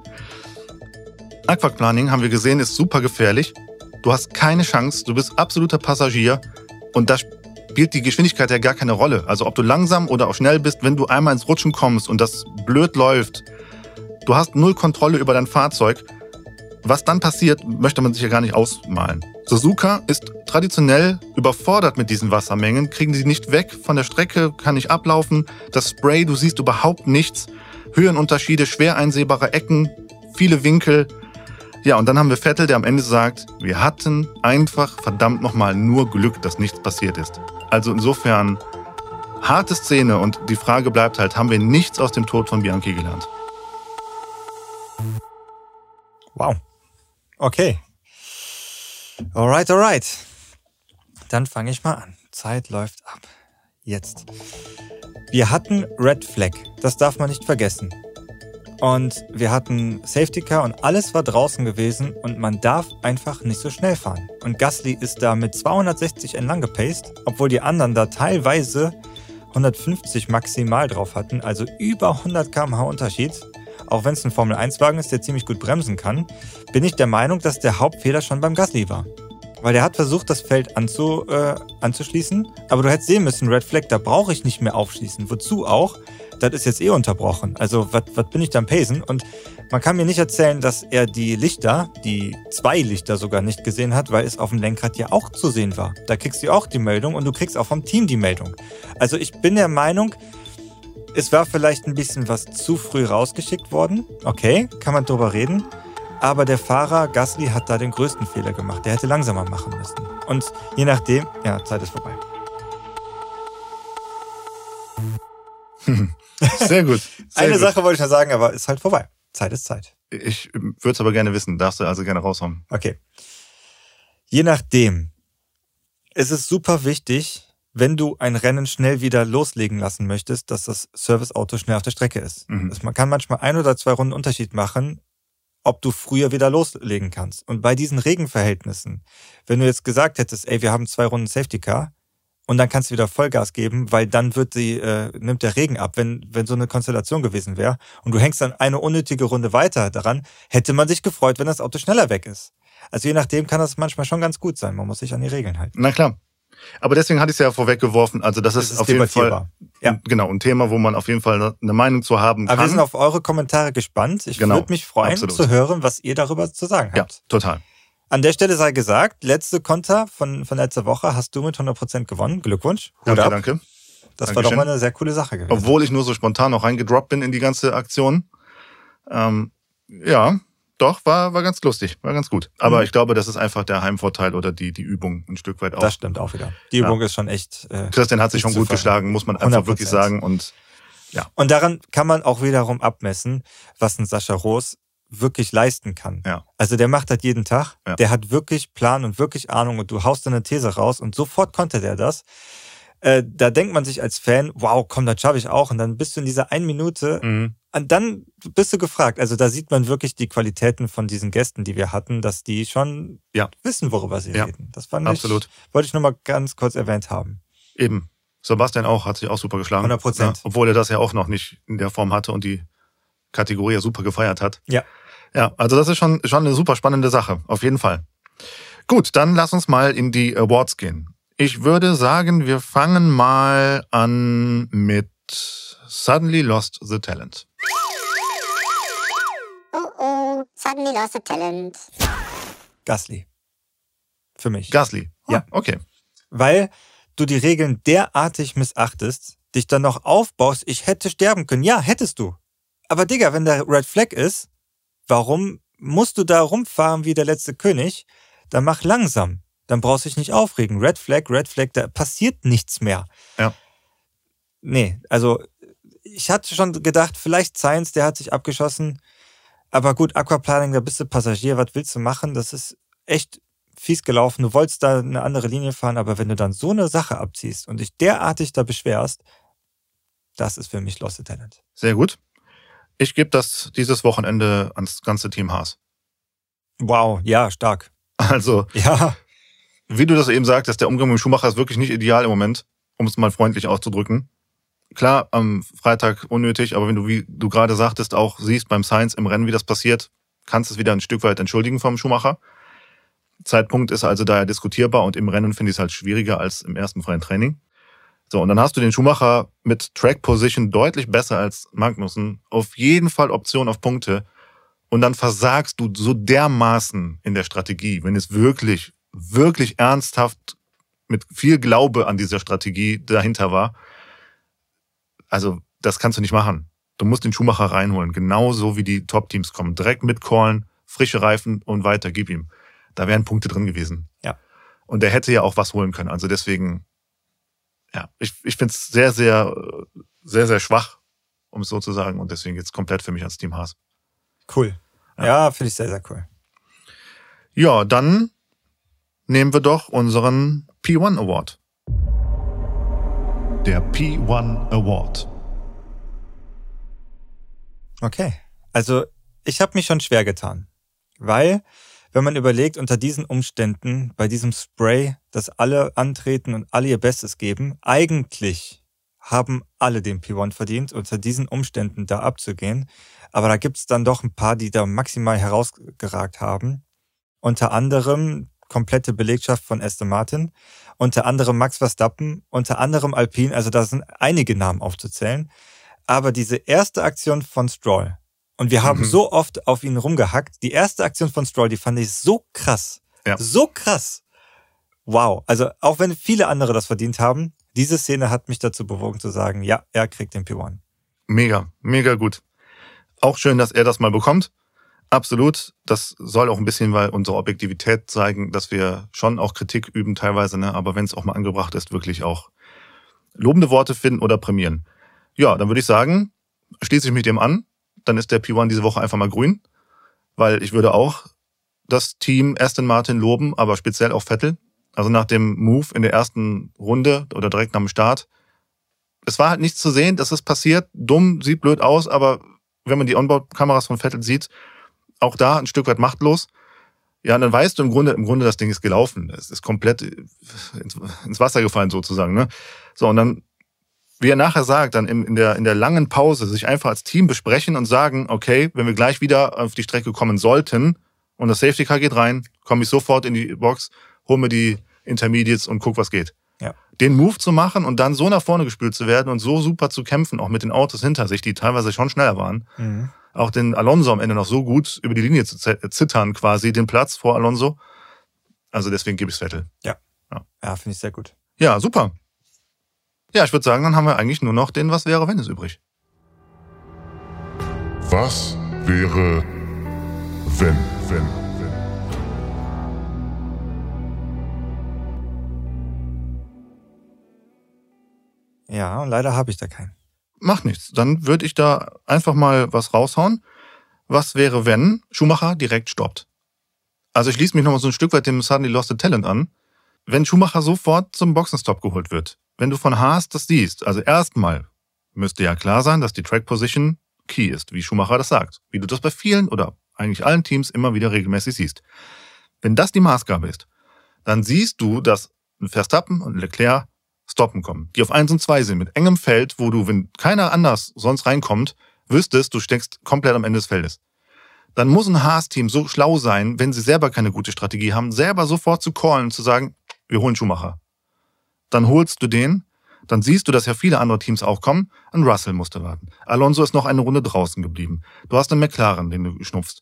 Aquaplaning, haben wir gesehen, ist super gefährlich. Du hast keine Chance, du bist absoluter Passagier und da spielt die Geschwindigkeit ja gar keine Rolle. Also ob du langsam oder auch schnell bist, wenn du einmal ins Rutschen kommst und das blöd läuft, du hast null Kontrolle über dein Fahrzeug. Was dann passiert, möchte man sich ja gar nicht ausmalen. Suzuka ist traditionell überfordert mit diesen Wassermengen, kriegen sie nicht weg von der Strecke, kann nicht ablaufen. Das Spray, du siehst überhaupt nichts. Höhenunterschiede, schwer einsehbare Ecken, viele Winkel. Ja, und dann haben wir Vettel, der am Ende sagt, wir hatten einfach verdammt nochmal nur Glück, dass nichts passiert ist. Also insofern harte Szene und die Frage bleibt halt, haben wir nichts aus dem Tod von Bianchi gelernt? Wow. Okay. Alright, alright. Dann fange ich mal an. Zeit läuft ab. Jetzt. Wir hatten Red Flag. Das darf man nicht vergessen. Und wir hatten Safety Car und alles war draußen gewesen und man darf einfach nicht so schnell fahren. Und Gasly ist da mit 260 entlang gepaced, obwohl die anderen da teilweise 150 maximal drauf hatten, also über 100 km/h Unterschied. Auch wenn es ein Formel-1-Wagen ist, der ziemlich gut bremsen kann, bin ich der Meinung, dass der Hauptfehler schon beim Gasly war. Weil der hat versucht, das Feld anzu, äh, anzuschließen, aber du hättest sehen müssen, Red Flag, da brauche ich nicht mehr aufschließen. Wozu auch? Das ist jetzt eh unterbrochen. Also, was bin ich da am Pacen? Und man kann mir nicht erzählen, dass er die Lichter, die zwei Lichter sogar nicht gesehen hat, weil es auf dem Lenkrad ja auch zu sehen war. Da kriegst du auch die Meldung und du kriegst auch vom Team die Meldung. Also, ich bin der Meinung, es war vielleicht ein bisschen was zu früh rausgeschickt worden. Okay, kann man drüber reden. Aber der Fahrer Gasly hat da den größten Fehler gemacht. Der hätte langsamer machen müssen. Und je nachdem, ja, Zeit ist vorbei. <laughs> Sehr gut. <laughs> Sehr Eine gut. Sache wollte ich noch sagen, aber ist halt vorbei. Zeit ist Zeit. Ich würde es aber gerne wissen. Darfst du also gerne raushauen. Okay. Je nachdem. Es ist super wichtig, wenn du ein Rennen schnell wieder loslegen lassen möchtest, dass das Serviceauto schnell auf der Strecke ist. Mhm. Man kann manchmal ein oder zwei Runden Unterschied machen, ob du früher wieder loslegen kannst. Und bei diesen Regenverhältnissen, wenn du jetzt gesagt hättest, ey, wir haben zwei Runden Safety Car und dann kannst du wieder Vollgas geben, weil dann wird die, äh, nimmt der Regen ab, wenn, wenn so eine Konstellation gewesen wäre und du hängst dann eine unnötige Runde weiter daran, hätte man sich gefreut, wenn das Auto schneller weg ist. Also je nachdem kann das manchmal schon ganz gut sein. Man muss sich an die Regeln halten. Na klar. Aber deswegen hatte ich es ja vorweggeworfen. Also das, ist, auf jeden Fall. Ja. genau ein Thema, wo man auf jeden Fall eine Meinung zu haben Aber wir kann. sind auf eure Kommentare gespannt. Ich Genau, würde mich freuen absolut. zu hören, was ihr darüber zu sagen ja, habt. total. An der Stelle sei gesagt, letzte Konter von, von letzter Woche hast du mit 100% gewonnen. Glückwunsch. Hut Danke, ab. danke. Das war Dankeschön. doch mal eine sehr coole Sache gewesen. Obwohl ich nur so spontan noch reingedroppt bin in die ganze Aktion. Ähm, ja, doch, war, war ganz lustig, war ganz gut. Aber Mhm. ich glaube, das ist einfach der Heimvorteil oder die, die Übung ein Stück weit auch. das stimmt auch wieder. Die Ja. Übung ist schon echt. Äh, Christian hat sich schon gut geschlagen, muss man einfach 100%. wirklich sagen. Und und daran kann man auch wiederum abmessen, was ein Sascha Roos wirklich leisten kann. Ja. Also der macht das jeden Tag. Ja. Der hat wirklich Plan und wirklich Ahnung und du haust eine These raus und sofort konnte der das. Äh, da denkt man sich als Fan, wow, komm, das schaffe ich auch. Und dann bist du in dieser einen Minute Mhm. Und dann bist du gefragt. Also da sieht man wirklich die Qualitäten von diesen Gästen, die wir hatten, dass die schon Ja. wissen, worüber sie Ja. reden. Das fand Absolut. ich, wollte ich nur mal ganz kurz erwähnt haben. Eben. Sebastian auch, hat sich auch super geschlagen. 100%. Ja, obwohl er das ja auch noch nicht in der Form hatte und die Kategorie ja super gefeiert hat. Ja. Ja, also das ist schon, schon eine super spannende Sache, auf jeden Fall. Gut, dann lass uns mal in die Awards gehen. Ich würde sagen, wir fangen mal an mit Suddenly Lost the Talent. Suddenly lost a talent. Gasly. Für mich. Gasly. Ja. Ah, Okay. weil du die Regeln derartig missachtest, dich dann noch aufbaust, ich hätte sterben können. Ja, hättest du. Aber Digga, wenn der Red Flag ist, warum musst du da rumfahren wie der letzte König? Dann mach langsam. Dann brauchst du dich nicht aufregen. Red Flag, Red Flag, da passiert nichts mehr. Ja. Nee, also ich hatte schon gedacht, vielleicht Science, der hat sich abgeschossen. Aber gut, Aquaplaning, da bist du Passagier, was willst du machen? Das ist echt fies gelaufen. Du wolltest da eine andere Linie fahren, aber wenn du dann so eine Sache abziehst und dich derartig da beschwerst, das ist für mich Lost Talent. Sehr gut. Ich gebe das dieses Wochenende ans ganze Team Haas. Wow, ja, stark. Also, Ja, wie du das eben sagtest, der Umgang mit dem Schumacher ist wirklich nicht ideal im Moment, um es mal freundlich auszudrücken. Klar, am Freitag unnötig, aber wenn du, wie du gerade sagtest, auch siehst beim Science im Rennen, wie das passiert, kannst du es wieder ein Stück weit entschuldigen vom Schumacher. Zeitpunkt ist also daher diskutierbar und im Rennen finde ich es halt schwieriger als im ersten freien Training. So, und dann hast du den Schumacher mit Track Position deutlich besser als Magnussen. Auf jeden Fall Option auf Punkte. Und dann versagst du so dermaßen in der Strategie, wenn es wirklich, wirklich ernsthaft mit viel Glaube an dieser Strategie dahinter war. Also, das kannst du nicht machen. Du musst den Schumacher reinholen, genauso wie die Top-Teams kommen. Direkt mitcallen, frische Reifen und weiter, gib ihm. Da wären Punkte drin gewesen. Ja. Und der hätte ja auch was holen können. Also deswegen, ja, ich, ich finde es sehr, sehr, sehr, sehr schwach, um es so zu sagen. Und deswegen jetzt komplett für mich als Team Haas. cool. Ja. Ja, finde ich sehr, sehr cool. Ja, dann nehmen wir doch unseren P1 Award. Der P1 Award. Okay. Also, ich habe mich schon schwer getan. Weil, wenn man überlegt, unter diesen Umständen, bei diesem Spray, dass alle antreten und alle ihr Bestes geben, eigentlich haben alle den P1 verdient, unter diesen Umständen da abzugehen. Aber da gibt's dann doch ein paar, die da maximal herausgeragt haben. Unter anderem komplette Belegschaft von Aston Martin, unter anderem Max Verstappen, unter anderem Alpine, also da sind einige Namen aufzuzählen. Aber diese erste Aktion von Stroll, und wir haben Mhm. so oft auf ihn rumgehackt, die erste Aktion von Stroll, die fand ich so krass. Ja. So krass. Wow. Also auch wenn viele andere das verdient haben, diese Szene hat mich dazu bewogen zu sagen, ja, er kriegt den P1. Mega, mega gut. Auch schön, dass er das mal bekommt. Absolut. Das soll auch ein bisschen, weil unsere Objektivität zeigen, dass wir schon auch Kritik üben teilweise, ne? aber wenn es auch mal angebracht ist, wirklich auch lobende Worte finden oder prämieren. Ja, dann würde ich sagen, schließe ich mich dem an. Dann ist der P1 diese Woche einfach mal grün, weil ich würde auch das Team Aston Martin loben, aber speziell auch Vettel. Also nach dem Move in der ersten Runde oder direkt nach dem Start. Es war halt nichts zu sehen, dass es passiert. Dumm, sieht blöd aus, aber wenn man die Onboard-Kameras von Vettel sieht, auch da ein Stück weit machtlos. Ja, und dann weißt du im Grunde, im Grunde, das Ding ist gelaufen. Es ist komplett ins, ins Wasser gefallen sozusagen. Ne? So, und dann, wie er nachher sagt, dann in, in, der, in der langen Pause sich einfach als Team besprechen und sagen, okay, wenn wir gleich wieder auf die Strecke kommen sollten und das Safety Car geht rein, komme ich sofort in die Box, hole mir die Intermediates und guck, was geht. Ja. Den Move zu machen und dann so nach vorne gespült zu werden und so super zu kämpfen, auch mit den Autos hinter sich, die teilweise schon schneller waren, Mhm. Auch den Alonso am Ende noch so gut über die Linie zu zi- zittern, quasi den Platz vor Alonso. Also deswegen gebe ich Vettel. Ja, finde ich sehr gut. Ja, super. Ja, ich würde sagen, dann haben wir eigentlich nur noch den Was wäre, wenn es übrig. Was wäre, wenn, wenn, wenn? Ja, und leider habe ich da keinen. Macht nichts. Dann würde ich da einfach mal was raushauen, was wäre, wenn Schumacher direkt stoppt? Also ich schließe mich nochmal so ein Stück weit dem Suddenly Lost Talent an. Wenn Schumacher sofort zum Boxenstopp geholt wird, wenn du von Haas das siehst, also erstmal müsste ja klar sein, dass die Track Position key ist, wie Schumacher das sagt. Wie du das bei vielen oder eigentlich allen Teams immer wieder regelmäßig siehst. Wenn das die Maßgabe ist, dann siehst du, dass Verstappen und Leclerc stoppen kommen, die auf 1 und 2 sind, mit engem Feld, wo du, wenn keiner anders sonst reinkommt, wüsstest, du steckst komplett am Ende des Feldes. Dann muss ein Haas-Team so schlau sein, wenn sie selber keine gute Strategie haben, selber sofort zu callen zu sagen, wir holen Schumacher. Dann holst du den, dann siehst du, dass ja viele andere Teams auch kommen. Ein Russell musste warten. Alonso ist noch eine Runde draußen geblieben. Du hast einen McLaren, den du schnupfst.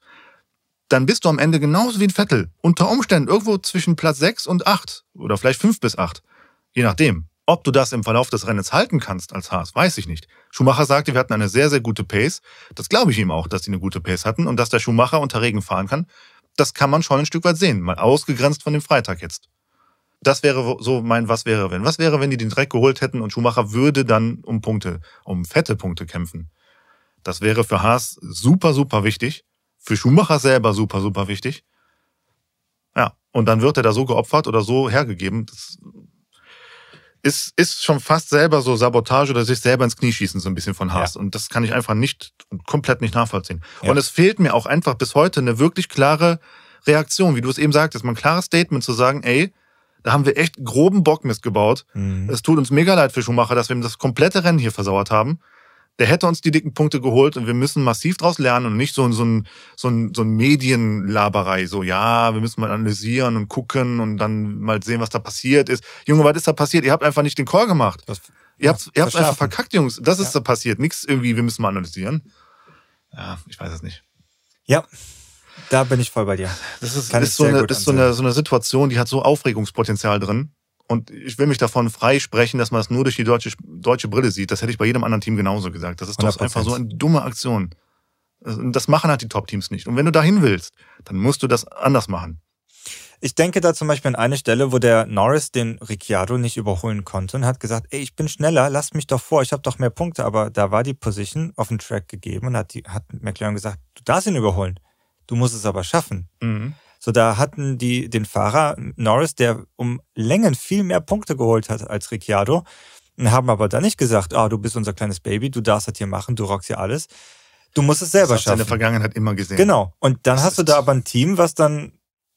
Dann bist du am Ende genauso wie ein Vettel. Unter Umständen irgendwo zwischen Platz 6 und 8 oder vielleicht 5 bis 8. Je nachdem. Ob du das im Verlauf des Rennens halten kannst als Haas, weiß ich nicht. Schumacher sagte, wir hatten eine sehr, sehr gute Pace. Das glaube ich ihm auch, dass sie eine gute Pace hatten und dass der Schumacher unter Regen fahren kann. Das kann man schon ein Stück weit sehen, mal ausgegrenzt von dem Freitag jetzt. Das wäre so mein Was wäre wenn. Was wäre, wenn die den Dreck geholt hätten und Schumacher würde dann um Punkte, um fette Punkte kämpfen? Das wäre für Haas super, super wichtig. Für Schumacher selber super, super wichtig. Ja, und dann wird er da so geopfert oder so hergegeben. Das ist, ist schon fast selber so Sabotage oder sich selber ins Knie schießen, so ein bisschen von Haas. Ja. Und das kann ich einfach nicht, komplett nicht nachvollziehen. Ja. Und es fehlt mir auch einfach bis heute eine wirklich klare Reaktion, wie du es eben sagtest, mal ein klares Statement zu sagen, ey, da haben wir echt groben Bockmist gebaut. Mhm. Es tut uns mega leid für Schumacher, dass wir ihm das komplette Rennen hier versauert haben der hätte uns die dicken Punkte geholt und wir müssen massiv draus lernen und nicht so, so, ein, so, ein, so ein Medienlaberei, so ja, wir müssen mal analysieren und gucken und dann mal sehen, was da passiert ist. Junge, was ist da passiert? Ihr habt einfach nicht den Call gemacht. Das, ihr habt, ihr habt einfach verkackt, Jungs. Das ist ja. da passiert. Nichts irgendwie, wir müssen mal analysieren. Ja, ich weiß es nicht. Ja, da bin ich voll bei dir. Das ist, ist, so, eine, ist so, eine, so eine Situation, die hat so Aufregungspotenzial drin. Und ich will mich davon freisprechen, dass man das nur durch die deutsche, deutsche Brille sieht. Das hätte ich bei jedem anderen Team genauso gesagt. Das ist doch 100%. einfach so eine dumme Aktion. Das machen halt die Top-Teams nicht. Und wenn du dahin willst, dann musst du das anders machen. Ich denke da zum Beispiel an eine Stelle, wo der Norris den Ricciardo nicht überholen konnte und hat gesagt, ey, ich bin schneller, lasst mich doch vor, ich habe doch mehr Punkte. Aber da war die Position auf dem Track gegeben und hat, die, hat McLaren gesagt, du darfst ihn überholen. Du musst es aber schaffen. Mhm. So, da hatten die den Fahrer Norris, der um Längen viel mehr Punkte geholt hat als Ricciardo, haben aber dann nicht gesagt, ah, du bist unser kleines Baby, du darfst das hier machen, du rockst hier alles. Du musst es selber das schaffen. in der Vergangenheit immer gesehen. Genau. Und dann das hast du da aber ein Team, was dann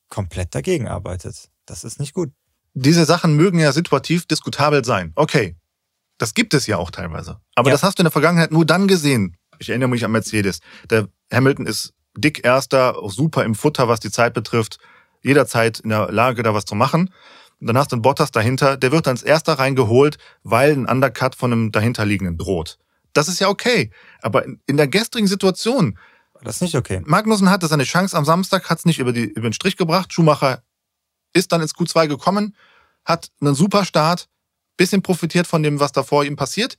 komplett dagegen arbeitet. Das ist nicht gut. Diese Sachen mögen ja situativ diskutabel sein. Okay. Das gibt es ja auch teilweise. Aber ja. das hast du in der Vergangenheit nur dann gesehen. Ich erinnere mich an Mercedes. Der Hamilton ist dick Erster, super im Futter, was die Zeit betrifft, jederzeit in der Lage, da was zu machen. Und dann hast du einen Bottas dahinter, der wird dann als Erster reingeholt, weil ein Undercut von einem dahinterliegenden droht. Das ist ja okay. Aber in der gestrigen Situation. Das ist nicht okay. Magnussen hatte seine Chance am Samstag, hat es nicht über, die, über den Strich gebracht. Schumacher ist dann ins Q2 gekommen, hat einen super Start, bisschen profitiert von dem, was da vor ihm passiert.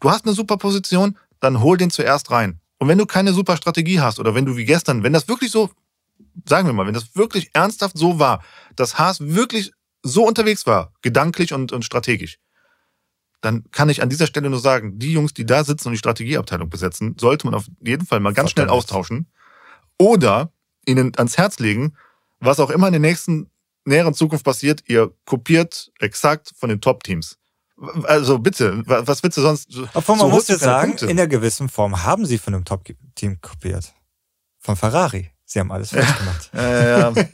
Du hast eine super Position, dann hol den zuerst rein. Und wenn du keine super Strategie hast oder wenn du wie gestern, wenn das wirklich so, sagen wir mal, wenn das wirklich ernsthaft so war, dass Haas wirklich so unterwegs war, gedanklich und, und strategisch, dann kann ich an dieser Stelle nur sagen, die Jungs, die da sitzen und die Strategieabteilung besetzen, sollte man auf jeden Fall mal ganz schnell austauschen oder ihnen ans Herz legen, was auch immer in der nächsten näheren Zukunft passiert, ihr kopiert exakt von den Top-Teams. Also bitte, was willst du sonst? Obwohl man so muss ja sagen, Punkte. in einer gewissen Form haben sie von einem Top-Team kopiert. Von Ferrari. Sie haben alles falsch gemacht. Ja, ja,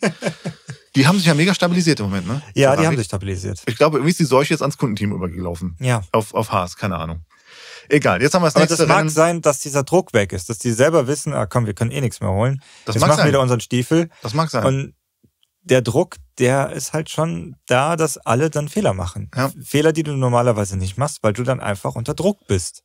die haben sich ja mega stabilisiert im Moment, ne? Ja, Ferrari. die haben sich stabilisiert. Ich glaube, irgendwie ist die Seuche jetzt ans Kundenteam übergelaufen. Ja. Auf, auf Haas, keine Ahnung. Egal, jetzt haben wir das Aber nächste das mag Rennen. sein, dass dieser Druck weg ist, dass die selber wissen, ah komm, wir können eh nichts mehr holen. Das jetzt mag machen sein. wieder unseren Stiefel. Das mag sein. Und der Druck, der ist halt schon da, dass alle dann Fehler machen. Ja. Fehler, die du normalerweise nicht machst, weil du dann einfach unter Druck bist.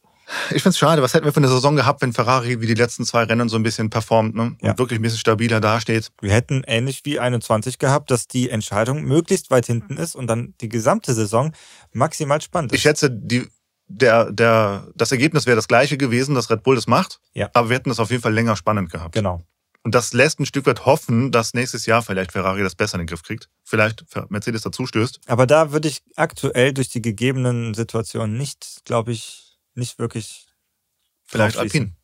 Ich find's schade. Was hätten wir für eine Saison gehabt, wenn Ferrari wie die letzten zwei Rennen so ein bisschen performt ne? Ja. und wirklich ein bisschen stabiler dasteht? Wir hätten ähnlich wie 21 gehabt, dass die Entscheidung möglichst weit hinten ist und dann die gesamte Saison maximal spannend ist. Ich schätze, die, der, der, das Ergebnis wäre das gleiche gewesen, dass Red Bull das macht. Ja. Aber wir hätten es auf jeden Fall länger spannend gehabt. Genau. Und das lässt ein Stück weit hoffen, dass nächstes Jahr vielleicht Ferrari das besser in den Griff kriegt. Vielleicht Mercedes dazu stößt. Aber da würde ich aktuell durch die gegebenen Situationen nicht, glaube ich, nicht wirklich. Vielleicht Alpin.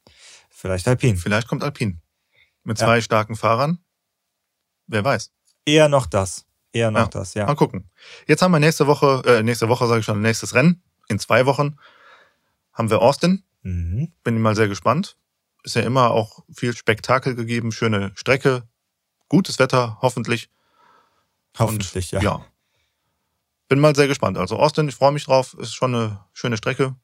Vielleicht Alpin. Vielleicht kommt Alpin. Mit Ja. zwei starken Fahrern. Wer weiß. Eher noch das. Eher noch Ja. das, ja. Mal gucken. Jetzt haben wir nächste Woche, äh, nächste Woche sage ich schon, nächstes Rennen. In zwei Wochen haben wir Austin. Mhm. Bin mal sehr gespannt. Ist ja immer auch viel Spektakel gegeben, schöne Strecke, gutes Wetter, hoffentlich. Hoffentlich, Und, ja. ja. Bin mal sehr gespannt. Also Austin, ich freue mich drauf, ist schon eine schöne Strecke.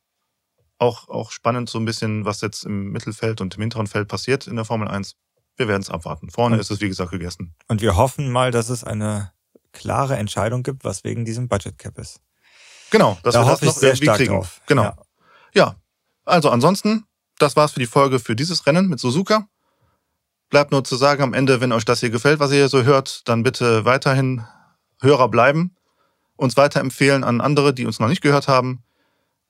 Auch, auch spannend so ein bisschen, was jetzt im Mittelfeld und im hinteren Feld passiert in der Formel 1. Wir werden es abwarten. Vorne Und- ist es, wie gesagt, gegessen. Und wir hoffen mal, dass es eine klare Entscheidung gibt, was wegen diesem Budget Cap ist. Genau, dass da wir das hoffe ich noch sehr irgendwie stark kriegen. drauf. Genau. Ja, also ansonsten, das war's für die Folge für dieses Rennen mit Suzuka. Bleibt nur zu sagen am Ende, wenn euch das hier gefällt, was ihr hier so hört, dann bitte weiterhin Hörer bleiben, uns weiterempfehlen an andere, die uns noch nicht gehört haben.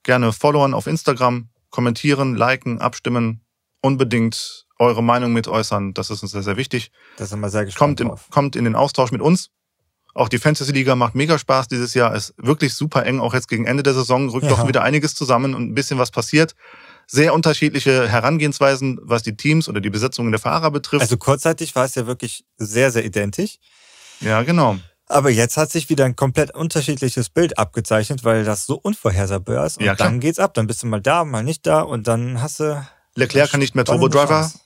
Gerne followen auf Instagram, kommentieren, liken, abstimmen, unbedingt eure Meinung mit äußern. Das ist uns sehr, sehr wichtig. Da sind wir sehr gespannt Kommt, drauf. kommt in den Austausch mit uns. Auch die Fantasy Liga macht mega Spaß dieses Jahr. Ist wirklich super eng. Auch jetzt gegen Ende der Saison rückt Ja. doch wieder einiges zusammen und ein bisschen was passiert. Sehr unterschiedliche Herangehensweisen, was die Teams oder die Besetzungen der Fahrer betrifft. Also kurzzeitig war es ja wirklich sehr, sehr identisch. ja, genau. Aber jetzt hat sich wieder ein komplett unterschiedliches Bild abgezeichnet, weil das so unvorhersehbar ist. Und Ja, dann geht's ab. Dann bist du mal da, mal nicht da und dann hast du. Leclerc kann nicht mehr Turbo-Driver Chance.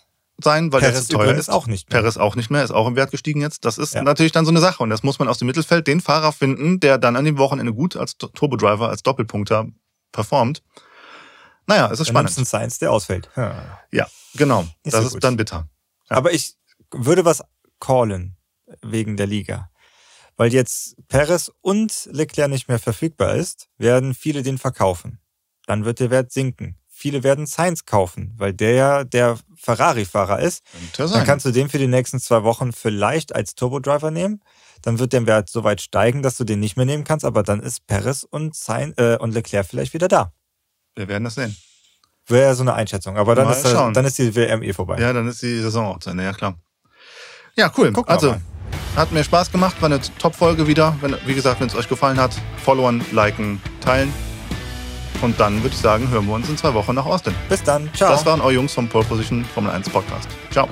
sein, weil er Perez zu teuer ist. auch nicht mehr. Perez auch nicht mehr, ist auch im Wert gestiegen jetzt. Das ist Ja. natürlich dann so eine Sache. Und das muss man aus dem Mittelfeld den Fahrer finden, der dann an dem Wochenende gut als Turbo-Driver, als Doppelpunkter performt. Naja, es ist Dann spannend. du einen Science, der ausfällt. Ja. Ja, genau. Nicht das so ist gut. dann bitter. Ja. Aber ich würde was callen wegen der Liga. Weil jetzt Perez und Leclerc nicht mehr verfügbar ist, werden viele den verkaufen. Dann wird der Wert sinken. Viele werden Sainz kaufen, weil der ja der Ferrari-Fahrer ist. Dann kannst du den für die nächsten zwei Wochen vielleicht als Turbo-Driver nehmen. Dann wird der Wert so weit steigen, dass du den nicht mehr nehmen kannst, aber dann ist Perez und, Sainz, äh, und Leclerc vielleicht wieder da. Wir werden das sehen. Wäre ja so eine Einschätzung. Aber dann Mal ist, äh, schauen. dann ist die WM eh vorbei. Ja, dann ist die Saison auch zu Ende, ja klar. Ja, cool. Gucken also, hat mir Spaß gemacht, war eine Top-Folge wieder. Wenn, wie gesagt, wenn es euch gefallen hat, followen, liken, teilen. Und dann würde ich sagen, hören wir uns in zwei Wochen nach Austin. Bis dann. Ciao. Das waren eure Jungs vom Pole Position Formel 1 Podcast. Ciao.